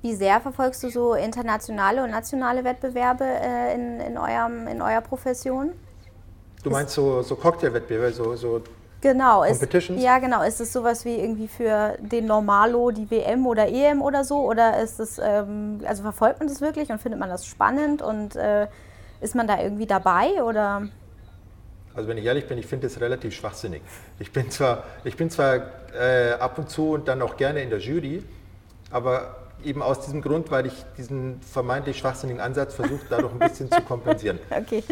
Wie sehr verfolgst du so internationale und nationale Wettbewerbe äh, in, in, eurem, in eurer Profession? Du meinst so, so Cocktailwettbewerbe, so, so Genau, ist, ja genau. Ist es sowas wie irgendwie für den Normalo die WM oder EM oder so? Oder ist es, ähm, also verfolgt man das wirklich und findet man das spannend und äh, ist man da irgendwie dabei oder? Also wenn ich ehrlich bin, ich finde das relativ schwachsinnig. Ich bin zwar, ich bin zwar äh, ab und zu und dann auch gerne in der Jury, aber eben aus diesem Grund, weil ich diesen vermeintlich schwachsinnigen Ansatz versuche, dadurch ein bisschen zu kompensieren. <laughs> Okay.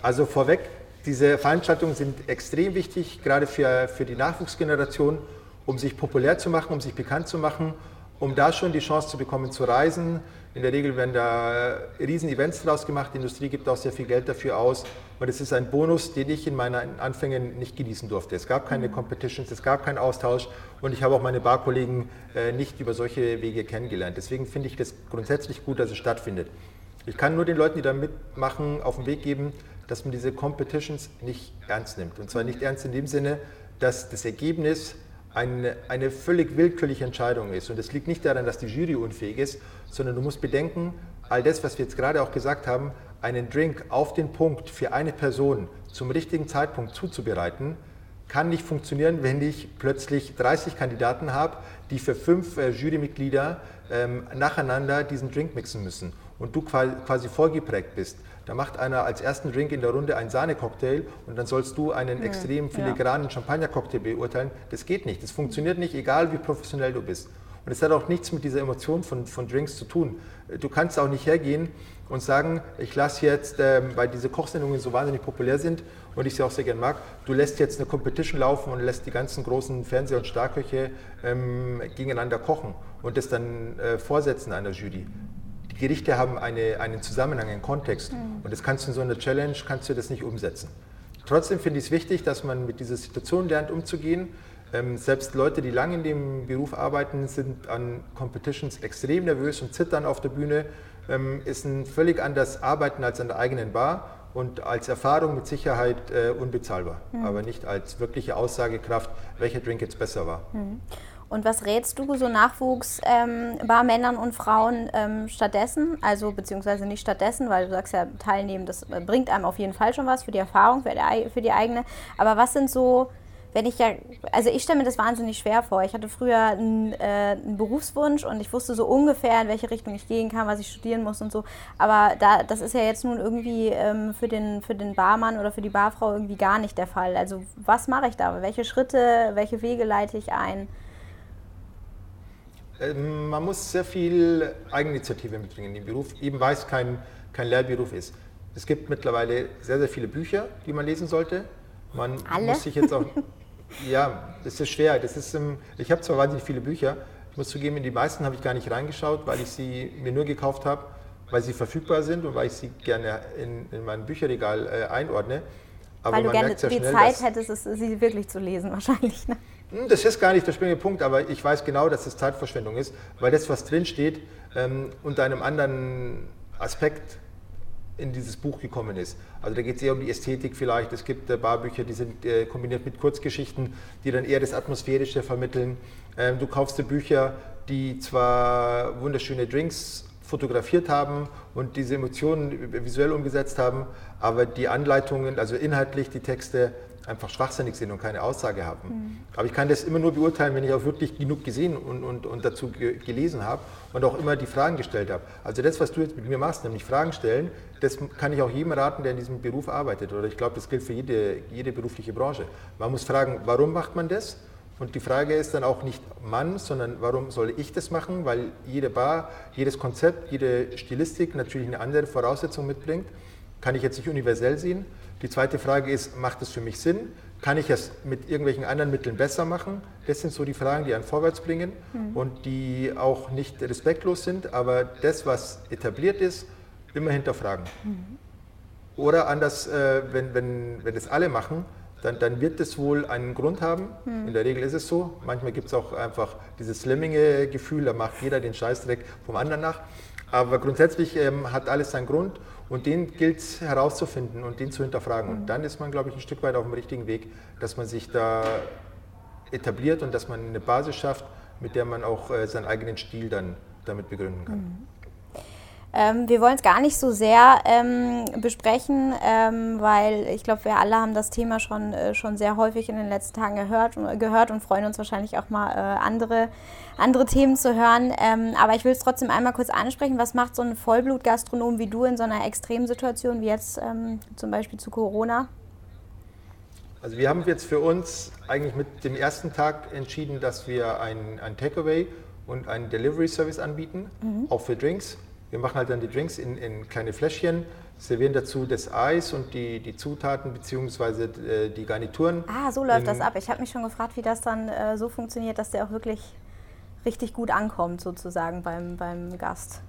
Also vorweg, diese Veranstaltungen sind extrem wichtig, gerade für, für die Nachwuchsgeneration, um sich populär zu machen, um sich bekannt zu machen, um da schon die Chance zu bekommen zu reisen. In der Regel werden da riesen Events draus gemacht, die Industrie gibt auch sehr viel Geld dafür aus und es ist ein Bonus, den ich in meinen Anfängen nicht genießen durfte. Es gab keine Competitions, es gab keinen Austausch und ich habe auch meine Barkollegen äh, nicht über solche Wege kennengelernt. Deswegen finde ich das grundsätzlich gut, dass es stattfindet. Ich kann nur den Leuten, die da mitmachen, auf den Weg geben, dass man diese Competitions nicht ernst nimmt. Und zwar nicht ernst in dem Sinne, dass das Ergebnis eine, eine völlig willkürliche Entscheidung ist. Und das liegt nicht daran, dass die Jury unfähig ist, sondern du musst bedenken, all das, was wir jetzt gerade auch gesagt haben, einen Drink auf den Punkt für eine Person zum richtigen Zeitpunkt zuzubereiten, kann nicht funktionieren, wenn ich plötzlich 30 Kandidaten habe, die für fünf äh, Jurymitglieder ähm, nacheinander diesen Drink mixen müssen und du quasi vorgeprägt bist. Da macht einer als ersten Drink in der Runde einen Sahnecocktail und dann sollst du einen mhm. extrem filigranen ja. Champagner-Cocktail beurteilen. Das geht nicht. Das funktioniert nicht, egal wie professionell du bist. Und es hat auch nichts mit dieser Emotion von, von Drinks zu tun. Du kannst auch nicht hergehen und sagen, ich lasse jetzt, ähm, weil diese Kochsendungen so wahnsinnig populär sind und ich sie auch sehr gerne mag, du lässt jetzt eine Competition laufen und lässt die ganzen großen Fernseh- und Starköche ähm, gegeneinander kochen und das dann äh, vorsetzen einer Jury. Die Gerichte haben eine, einen Zusammenhang, einen Kontext mhm. und das kannst du in so einer Challenge, kannst du das nicht umsetzen. Trotzdem finde ich es wichtig, dass man mit dieser Situation lernt umzugehen. Ähm, selbst Leute, die lange in dem Beruf arbeiten, sind an Competitions extrem nervös und zittern auf der Bühne. Ähm, ist ein völlig anderes Arbeiten als an der eigenen Bar und als Erfahrung mit Sicherheit äh, unbezahlbar, mhm. aber nicht als wirkliche Aussagekraft, welcher Drink jetzt besser war. Mhm. Und was rätst du so Nachwuchsbarmännern ähm, und Frauen ähm, stattdessen? Also beziehungsweise nicht stattdessen, weil du sagst ja, teilnehmen, das äh, bringt einem auf jeden Fall schon was für die Erfahrung, für die, für die eigene. Aber was sind so, wenn ich ja, also ich stelle mir das wahnsinnig schwer vor. Ich hatte früher einen, äh, einen, Berufswunsch und ich wusste so ungefähr, in welche Richtung ich gehen kann, was ich studieren muss und so. Aber da, das ist ja jetzt nun irgendwie ähm, für, den, für den Barmann oder für die Barfrau irgendwie gar nicht der Fall. Also was mache ich da? Welche Schritte, welche Wege leite ich ein? Ähm, man muss sehr viel Eigeninitiative mitbringen in den Beruf, eben weil es kein, kein Lehrberuf ist. Es gibt mittlerweile sehr, sehr viele Bücher, die man lesen sollte. Man Alle? muss sich jetzt auch. Ja, das ist schwer. Das ist, ich habe zwar wahnsinnig viele Bücher, ich muss zugeben, in die meisten habe ich gar nicht reingeschaut, weil ich sie mir nur gekauft habe, weil sie verfügbar sind und weil ich sie gerne in, in mein Bücherregal äh, einordne. Aber weil du gerne die schnell, Zeit hättest, sie wirklich zu lesen wahrscheinlich. Ne? Hm, das ist gar nicht der springende Punkt, aber ich weiß genau, dass das Zeitverschwendung ist, weil das, was drinsteht, ähm, unter einem anderen Aspekt in dieses Buch gekommen ist. Also da geht es eher um die Ästhetik vielleicht. Es gibt äh, Barbücher, die sind äh, kombiniert mit Kurzgeschichten, die dann eher das Atmosphärische vermitteln. Ähm, du kaufst dir Bücher, die zwar wunderschöne Drinks fotografiert haben und diese Emotionen visuell umgesetzt haben, aber die Anleitungen, also inhaltlich die Texte, einfach schwachsinnig sind und keine Aussage haben. Mhm. Aber ich kann das immer nur beurteilen, wenn ich auch wirklich genug gesehen und, und, und dazu ge gelesen habe und auch immer die Fragen gestellt habe. Also das, was du jetzt mit mir machst, nämlich Fragen stellen, das kann ich auch jedem raten, der in diesem Beruf arbeitet. Oder ich glaube, das gilt für jede, jede berufliche Branche. Man muss fragen, warum macht man das? Und die Frage ist dann auch nicht Mann, sondern warum soll ich das machen? Weil jede Bar, jedes Konzept, jede Stilistik natürlich eine andere Voraussetzung mitbringt. Kann ich jetzt nicht universell sehen. Die zweite Frage ist, macht es für mich Sinn? Kann ich es mit irgendwelchen anderen Mitteln besser machen? Das sind so die Fragen, die einen vorwärts bringen mhm. und die auch nicht respektlos sind, aber das, was etabliert ist, immer hinterfragen. Mhm. Oder anders, äh, wenn, wenn, wenn das alle machen, dann, dann wird es wohl einen Grund haben. Mhm. In der Regel ist es so. Manchmal gibt es auch einfach dieses Lemminge-Gefühl, da macht jeder den Scheißdreck vom anderen nach. Aber grundsätzlich ähm, hat alles seinen Grund und den gilt es herauszufinden und den zu hinterfragen. Und dann ist man, glaube ich, ein Stück weit auf dem richtigen Weg, dass man sich da etabliert und dass man eine Basis schafft, mit der man auch äh, seinen eigenen Stil dann damit begründen kann. Mhm. Ähm, wir wollen es gar nicht so sehr ähm, besprechen, ähm, weil ich glaube, wir alle haben das Thema schon, äh, schon sehr häufig in den letzten Tagen gehört, gehört und freuen uns wahrscheinlich auch mal äh, andere, andere Themen zu hören. Ähm, aber ich will es trotzdem einmal kurz ansprechen. Was macht so ein Vollblutgastronom wie du in so einer Extremsituation wie jetzt ähm, zum Beispiel zu Corona? Also wir haben jetzt für uns eigentlich mit dem ersten Tag entschieden, dass wir ein, ein Takeaway und einen Delivery Service anbieten, mhm. auch für Drinks. Wir machen halt dann die Drinks in, in kleine Fläschchen, servieren dazu das Eis und die, die Zutaten bzw. Äh, die Garnituren. Ah, so läuft das ab. Ich habe mich schon gefragt, wie das dann äh, so funktioniert, dass der auch wirklich richtig gut ankommt, sozusagen beim, beim Gast.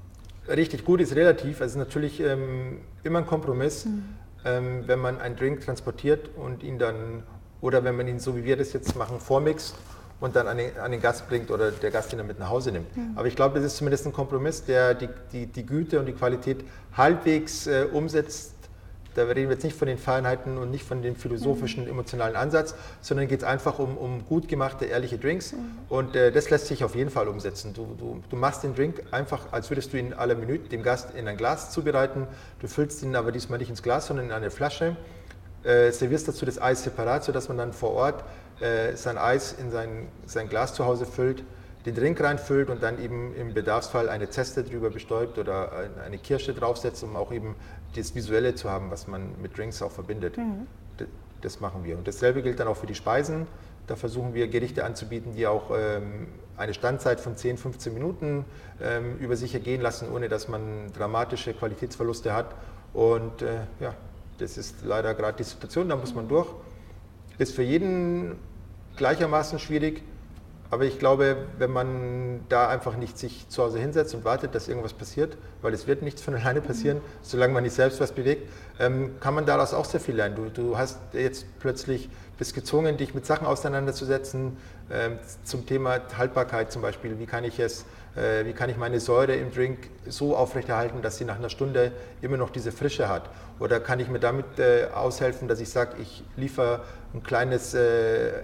Richtig gut ist relativ. Es ist natürlich ähm, immer ein Kompromiss, mhm. ähm, wenn man einen Drink transportiert und ihn dann, oder wenn man ihn so wie wir das jetzt machen, vormixt und dann an den, an den, Gast bringt oder der Gast ihn dann mit nach Hause nimmt. Mhm. Aber ich glaube, das ist zumindest ein Kompromiss, der die, die, die Güte und die Qualität halbwegs äh, umsetzt. Da reden wir jetzt nicht von den Feinheiten und nicht von dem philosophischen, mhm. emotionalen Ansatz, sondern geht es einfach um, um gut gemachte, ehrliche Drinks. Mhm. Und äh, das lässt sich auf jeden Fall umsetzen. Du, du, du machst den Drink einfach, als würdest du ihn aller Minute dem Gast in ein Glas zubereiten. Du füllst ihn aber diesmal nicht ins Glas, sondern in eine Flasche. Äh, servierst dazu das Eis separat, sodass man dann vor Ort äh, sein Eis in sein, sein Glas zu Hause füllt, den Drink reinfüllt und dann eben im Bedarfsfall eine Zeste drüber bestäubt oder eine Kirsche draufsetzt, um auch eben das Visuelle zu haben, was man mit Drinks auch verbindet. Mhm. das machen wir. Und dasselbe gilt dann auch für die Speisen. Da versuchen wir Gerichte anzubieten, die auch ähm, eine Standzeit von 10, 15 Minuten ähm, über sich ergehen lassen, ohne dass man dramatische Qualitätsverluste hat. Und äh, ja, das ist leider gerade die Situation, da muss man durch. Ist für jeden gleichermaßen schwierig. Aber ich glaube, wenn man da einfach nicht sich zu Hause hinsetzt und wartet, dass irgendwas passiert, weil es wird nichts von <laughs> alleine passieren, solange man nicht selbst was bewegt, ähm, kann man daraus auch sehr viel lernen. Du, du hast jetzt plötzlich bist gezwungen, dich mit Sachen auseinanderzusetzen ähm, zum Thema Haltbarkeit zum Beispiel. Wie kann ich es, äh, wie kann ich meine Säure im Drink so aufrechterhalten, dass sie nach einer Stunde immer noch diese Frische hat? Oder kann ich mir damit äh, aushelfen, dass ich sage, ich liefere ein kleines äh,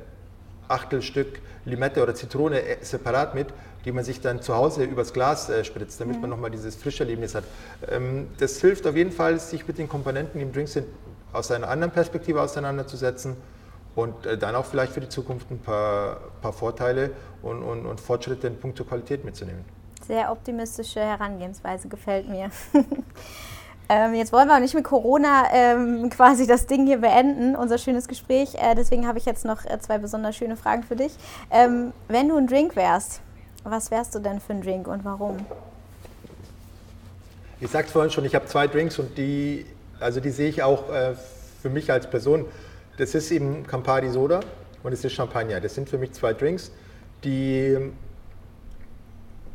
Achtelstück Limette oder Zitrone äh, separat mit, die man sich dann zu Hause übers Glas äh, spritzt, damit mhm. man nochmal dieses frische Erlebnis hat. Ähm, das hilft auf jeden Fall, sich mit den Komponenten, die im Drink sind, aus einer anderen Perspektive auseinanderzusetzen und äh, dann auch vielleicht für die Zukunft ein paar, paar Vorteile und, und, und Fortschritte in puncto Qualität mitzunehmen. Sehr optimistische Herangehensweise gefällt mir. <laughs> Ähm, jetzt wollen wir auch nicht mit Corona ähm, quasi das Ding hier beenden, unser schönes Gespräch. Äh, deswegen habe ich jetzt noch äh, zwei besonders schöne Fragen für dich. Ähm, wenn du ein Drink wärst, was wärst du denn für ein Drink und warum? Ich sagte vorhin schon, ich habe zwei Drinks und die, also die sehe ich auch äh, für mich als Person. Das ist eben Campari Soda und es ist Champagner. Das sind für mich zwei Drinks, die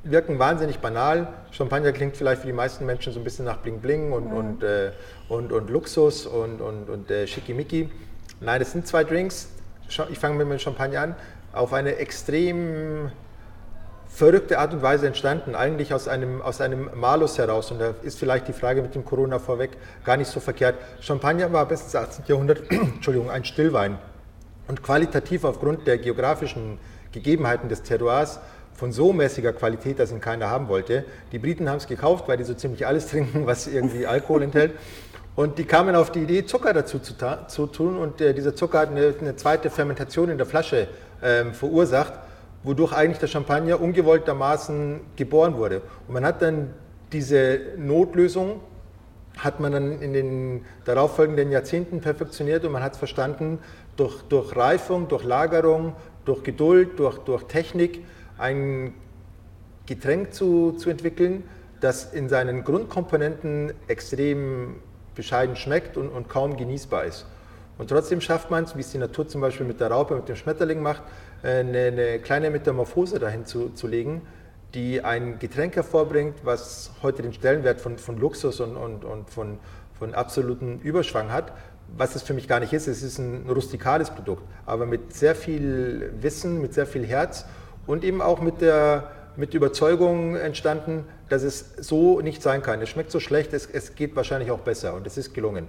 wirken wahnsinnig banal. Champagner klingt vielleicht für die meisten Menschen so ein bisschen nach Bling Bling und, mhm. und, äh, und, und, Luxus und, und, und äh, Schickimicki. Nein, das sind zwei Drinks. Ich fange mit dem Champagner an. Auf eine extrem verrückte Art und Weise entstanden, eigentlich aus einem, aus einem Malus heraus. Und da ist vielleicht die Frage mit dem Corona vorweg gar nicht so verkehrt. Champagner war bis ins 18. Jahrhundert <clears throat> Entschuldigung, ein Stillwein. Und qualitativ aufgrund der geografischen Gegebenheiten des Terroirs von so mäßiger Qualität, dass ihn keiner haben wollte. Die Briten haben es gekauft, weil die so ziemlich alles <laughs> trinken, was irgendwie Alkohol enthält. Und die kamen auf die Idee, Zucker dazu zu, zu tun. Und äh, dieser Zucker hat eine, eine, zweite Fermentation in der Flasche ähm, verursacht, wodurch eigentlich der Champagner ungewolltermaßen geboren wurde. Und man hat dann diese Notlösung, hat man dann in den darauffolgenden Jahrzehnten perfektioniert und man hat es verstanden, durch, durch Reifung, durch Lagerung, durch Geduld, durch, durch Technik, ein Getränk zu, zu entwickeln, das in seinen Grundkomponenten extrem bescheiden schmeckt und, und kaum genießbar ist. Und trotzdem schafft man es, wie es die Natur zum Beispiel mit der Raupe, mit dem Schmetterling macht, äh, eine, eine kleine Metamorphose dahin zu, zu, legen, die ein Getränk hervorbringt, was heute den Stellenwert von, von Luxus und, und, und von, von absoluten Überschwang hat, was es für mich gar nicht ist. Es ist ein rustikales Produkt, aber mit sehr viel Wissen, mit sehr viel Herz und eben auch mit der mit Überzeugung entstanden, dass es so nicht sein kann. Es schmeckt so schlecht, es, es geht wahrscheinlich auch besser und es ist gelungen.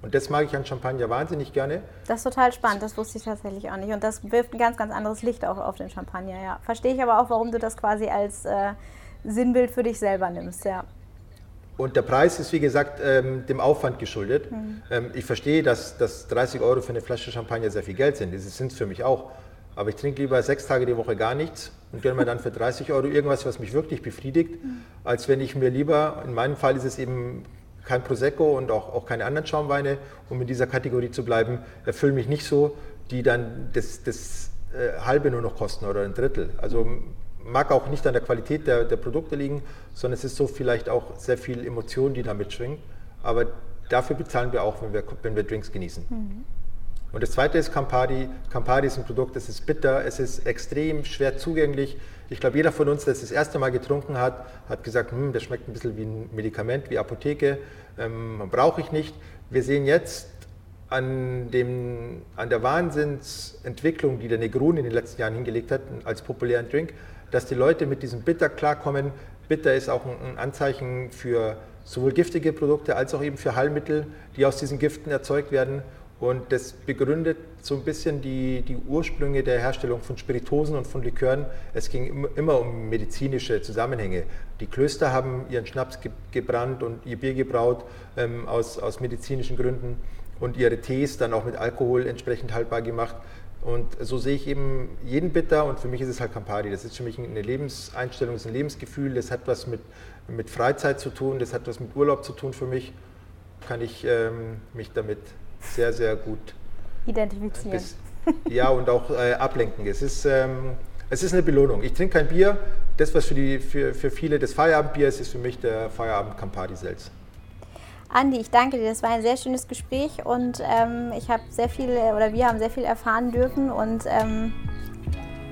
Und das mag ich an Champagner wahnsinnig gerne. Das ist total spannend, das wusste ich tatsächlich auch nicht. Und das wirft ein ganz, ganz anderes Licht auch auf den Champagner, ja. Verstehe ich aber auch, warum du das quasi als äh, Sinnbild für dich selber nimmst, ja. Und der Preis ist, wie gesagt, ähm, dem Aufwand geschuldet. Mhm. Ähm, ich verstehe, dass, dass 30 Euro für eine Flasche Champagner sehr viel Geld sind. Das sind es für mich auch. Aber ich trinke lieber sechs Tage die Woche gar nichts und gönne mir dann für 30 Euro irgendwas, was mich wirklich befriedigt, als wenn ich mir lieber, in meinem Fall ist es eben kein Prosecco und auch, auch keine anderen Schaumweine, um in dieser Kategorie zu bleiben, erfüllen mich nicht so, die dann das, das äh, halbe nur noch kosten oder ein Drittel. Also mag auch nicht an der Qualität der, der Produkte liegen, sondern es ist so vielleicht auch sehr viel Emotion, die da mitschwingt. Aber dafür bezahlen wir auch, wenn wir, wenn wir Drinks genießen. Mhm. Und das zweite ist Campari. Campari ist ein Produkt, das ist bitter, es ist extrem schwer zugänglich. Ich glaube, jeder von uns, der es das erste Mal getrunken hat, hat gesagt, hm, das schmeckt ein bisschen wie ein Medikament, wie Apotheke, ähm, brauche ich nicht. Wir sehen jetzt an, dem, an der Wahnsinnsentwicklung, die der Negroni in den letzten Jahren hingelegt hat, als populären Drink, dass die Leute mit diesem Bitter klarkommen. Bitter ist auch ein, Anzeichen für sowohl giftige Produkte als auch eben für Heilmittel, die aus diesen Giften erzeugt werden. Und das begründet so ein bisschen die, die Ursprünge der Herstellung von Spiritosen und von Likören. Es ging immer um medizinische Zusammenhänge. Die Klöster haben ihren Schnaps ge gebrannt und ihr Bier gebraut ähm, aus, aus medizinischen Gründen und ihre Tees dann auch mit Alkohol entsprechend haltbar gemacht. Und so sehe ich eben jeden Bitter und für mich ist es halt Campari. Das ist für mich eine Lebenseinstellung, das ist ein Lebensgefühl, das hat was mit, mit Freizeit zu tun, das hat was mit Urlaub zu tun für mich. Kann ich ähm, mich damit sehr, sehr gut identifizieren. Bis, ja, und auch äh, ablenken. Es ist, ähm, es ist eine Belohnung. Ich trinke kein Bier. Das, was für, die, für, für viele das Feierabendbier ist, ist für mich der Feierabend Campari Selz. Andi, ich danke dir. Das war ein sehr schönes Gespräch und ähm, ich habe sehr viel oder wir haben sehr viel erfahren dürfen und ähm,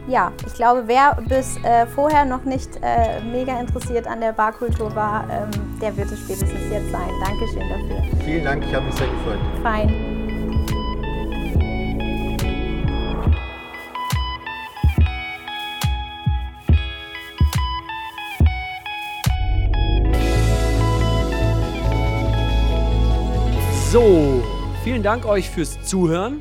ja, ich glaube, wer bis äh, vorher noch nicht äh, mega interessiert an der Barkultur war, ähm, der wird es spätestens jetzt sein. Dankeschön dafür. Vielen Dank, ich habe mich sehr gefreut. Fein. Vielen Dank euch fürs Zuhören.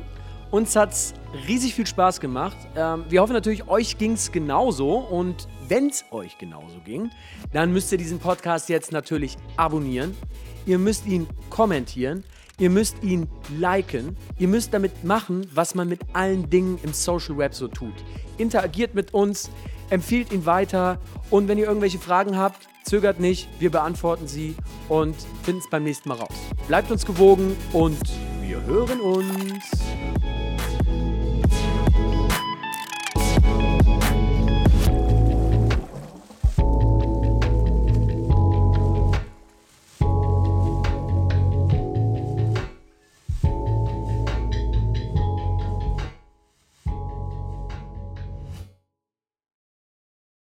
Uns hat es riesig viel Spaß gemacht. Ähm, wir hoffen natürlich, euch ging es genauso. Und wenn es euch genauso ging, dann müsst ihr diesen Podcast jetzt natürlich abonnieren. Ihr müsst ihn kommentieren. Ihr müsst ihn liken. Ihr müsst damit machen, was man mit allen Dingen im Social Web so tut. Interagiert mit uns, empfiehlt ihn weiter. Und wenn ihr irgendwelche Fragen habt, zögert nicht. Wir beantworten sie und finden es beim nächsten Mal raus. Bleibt uns gewogen und wir hören uns.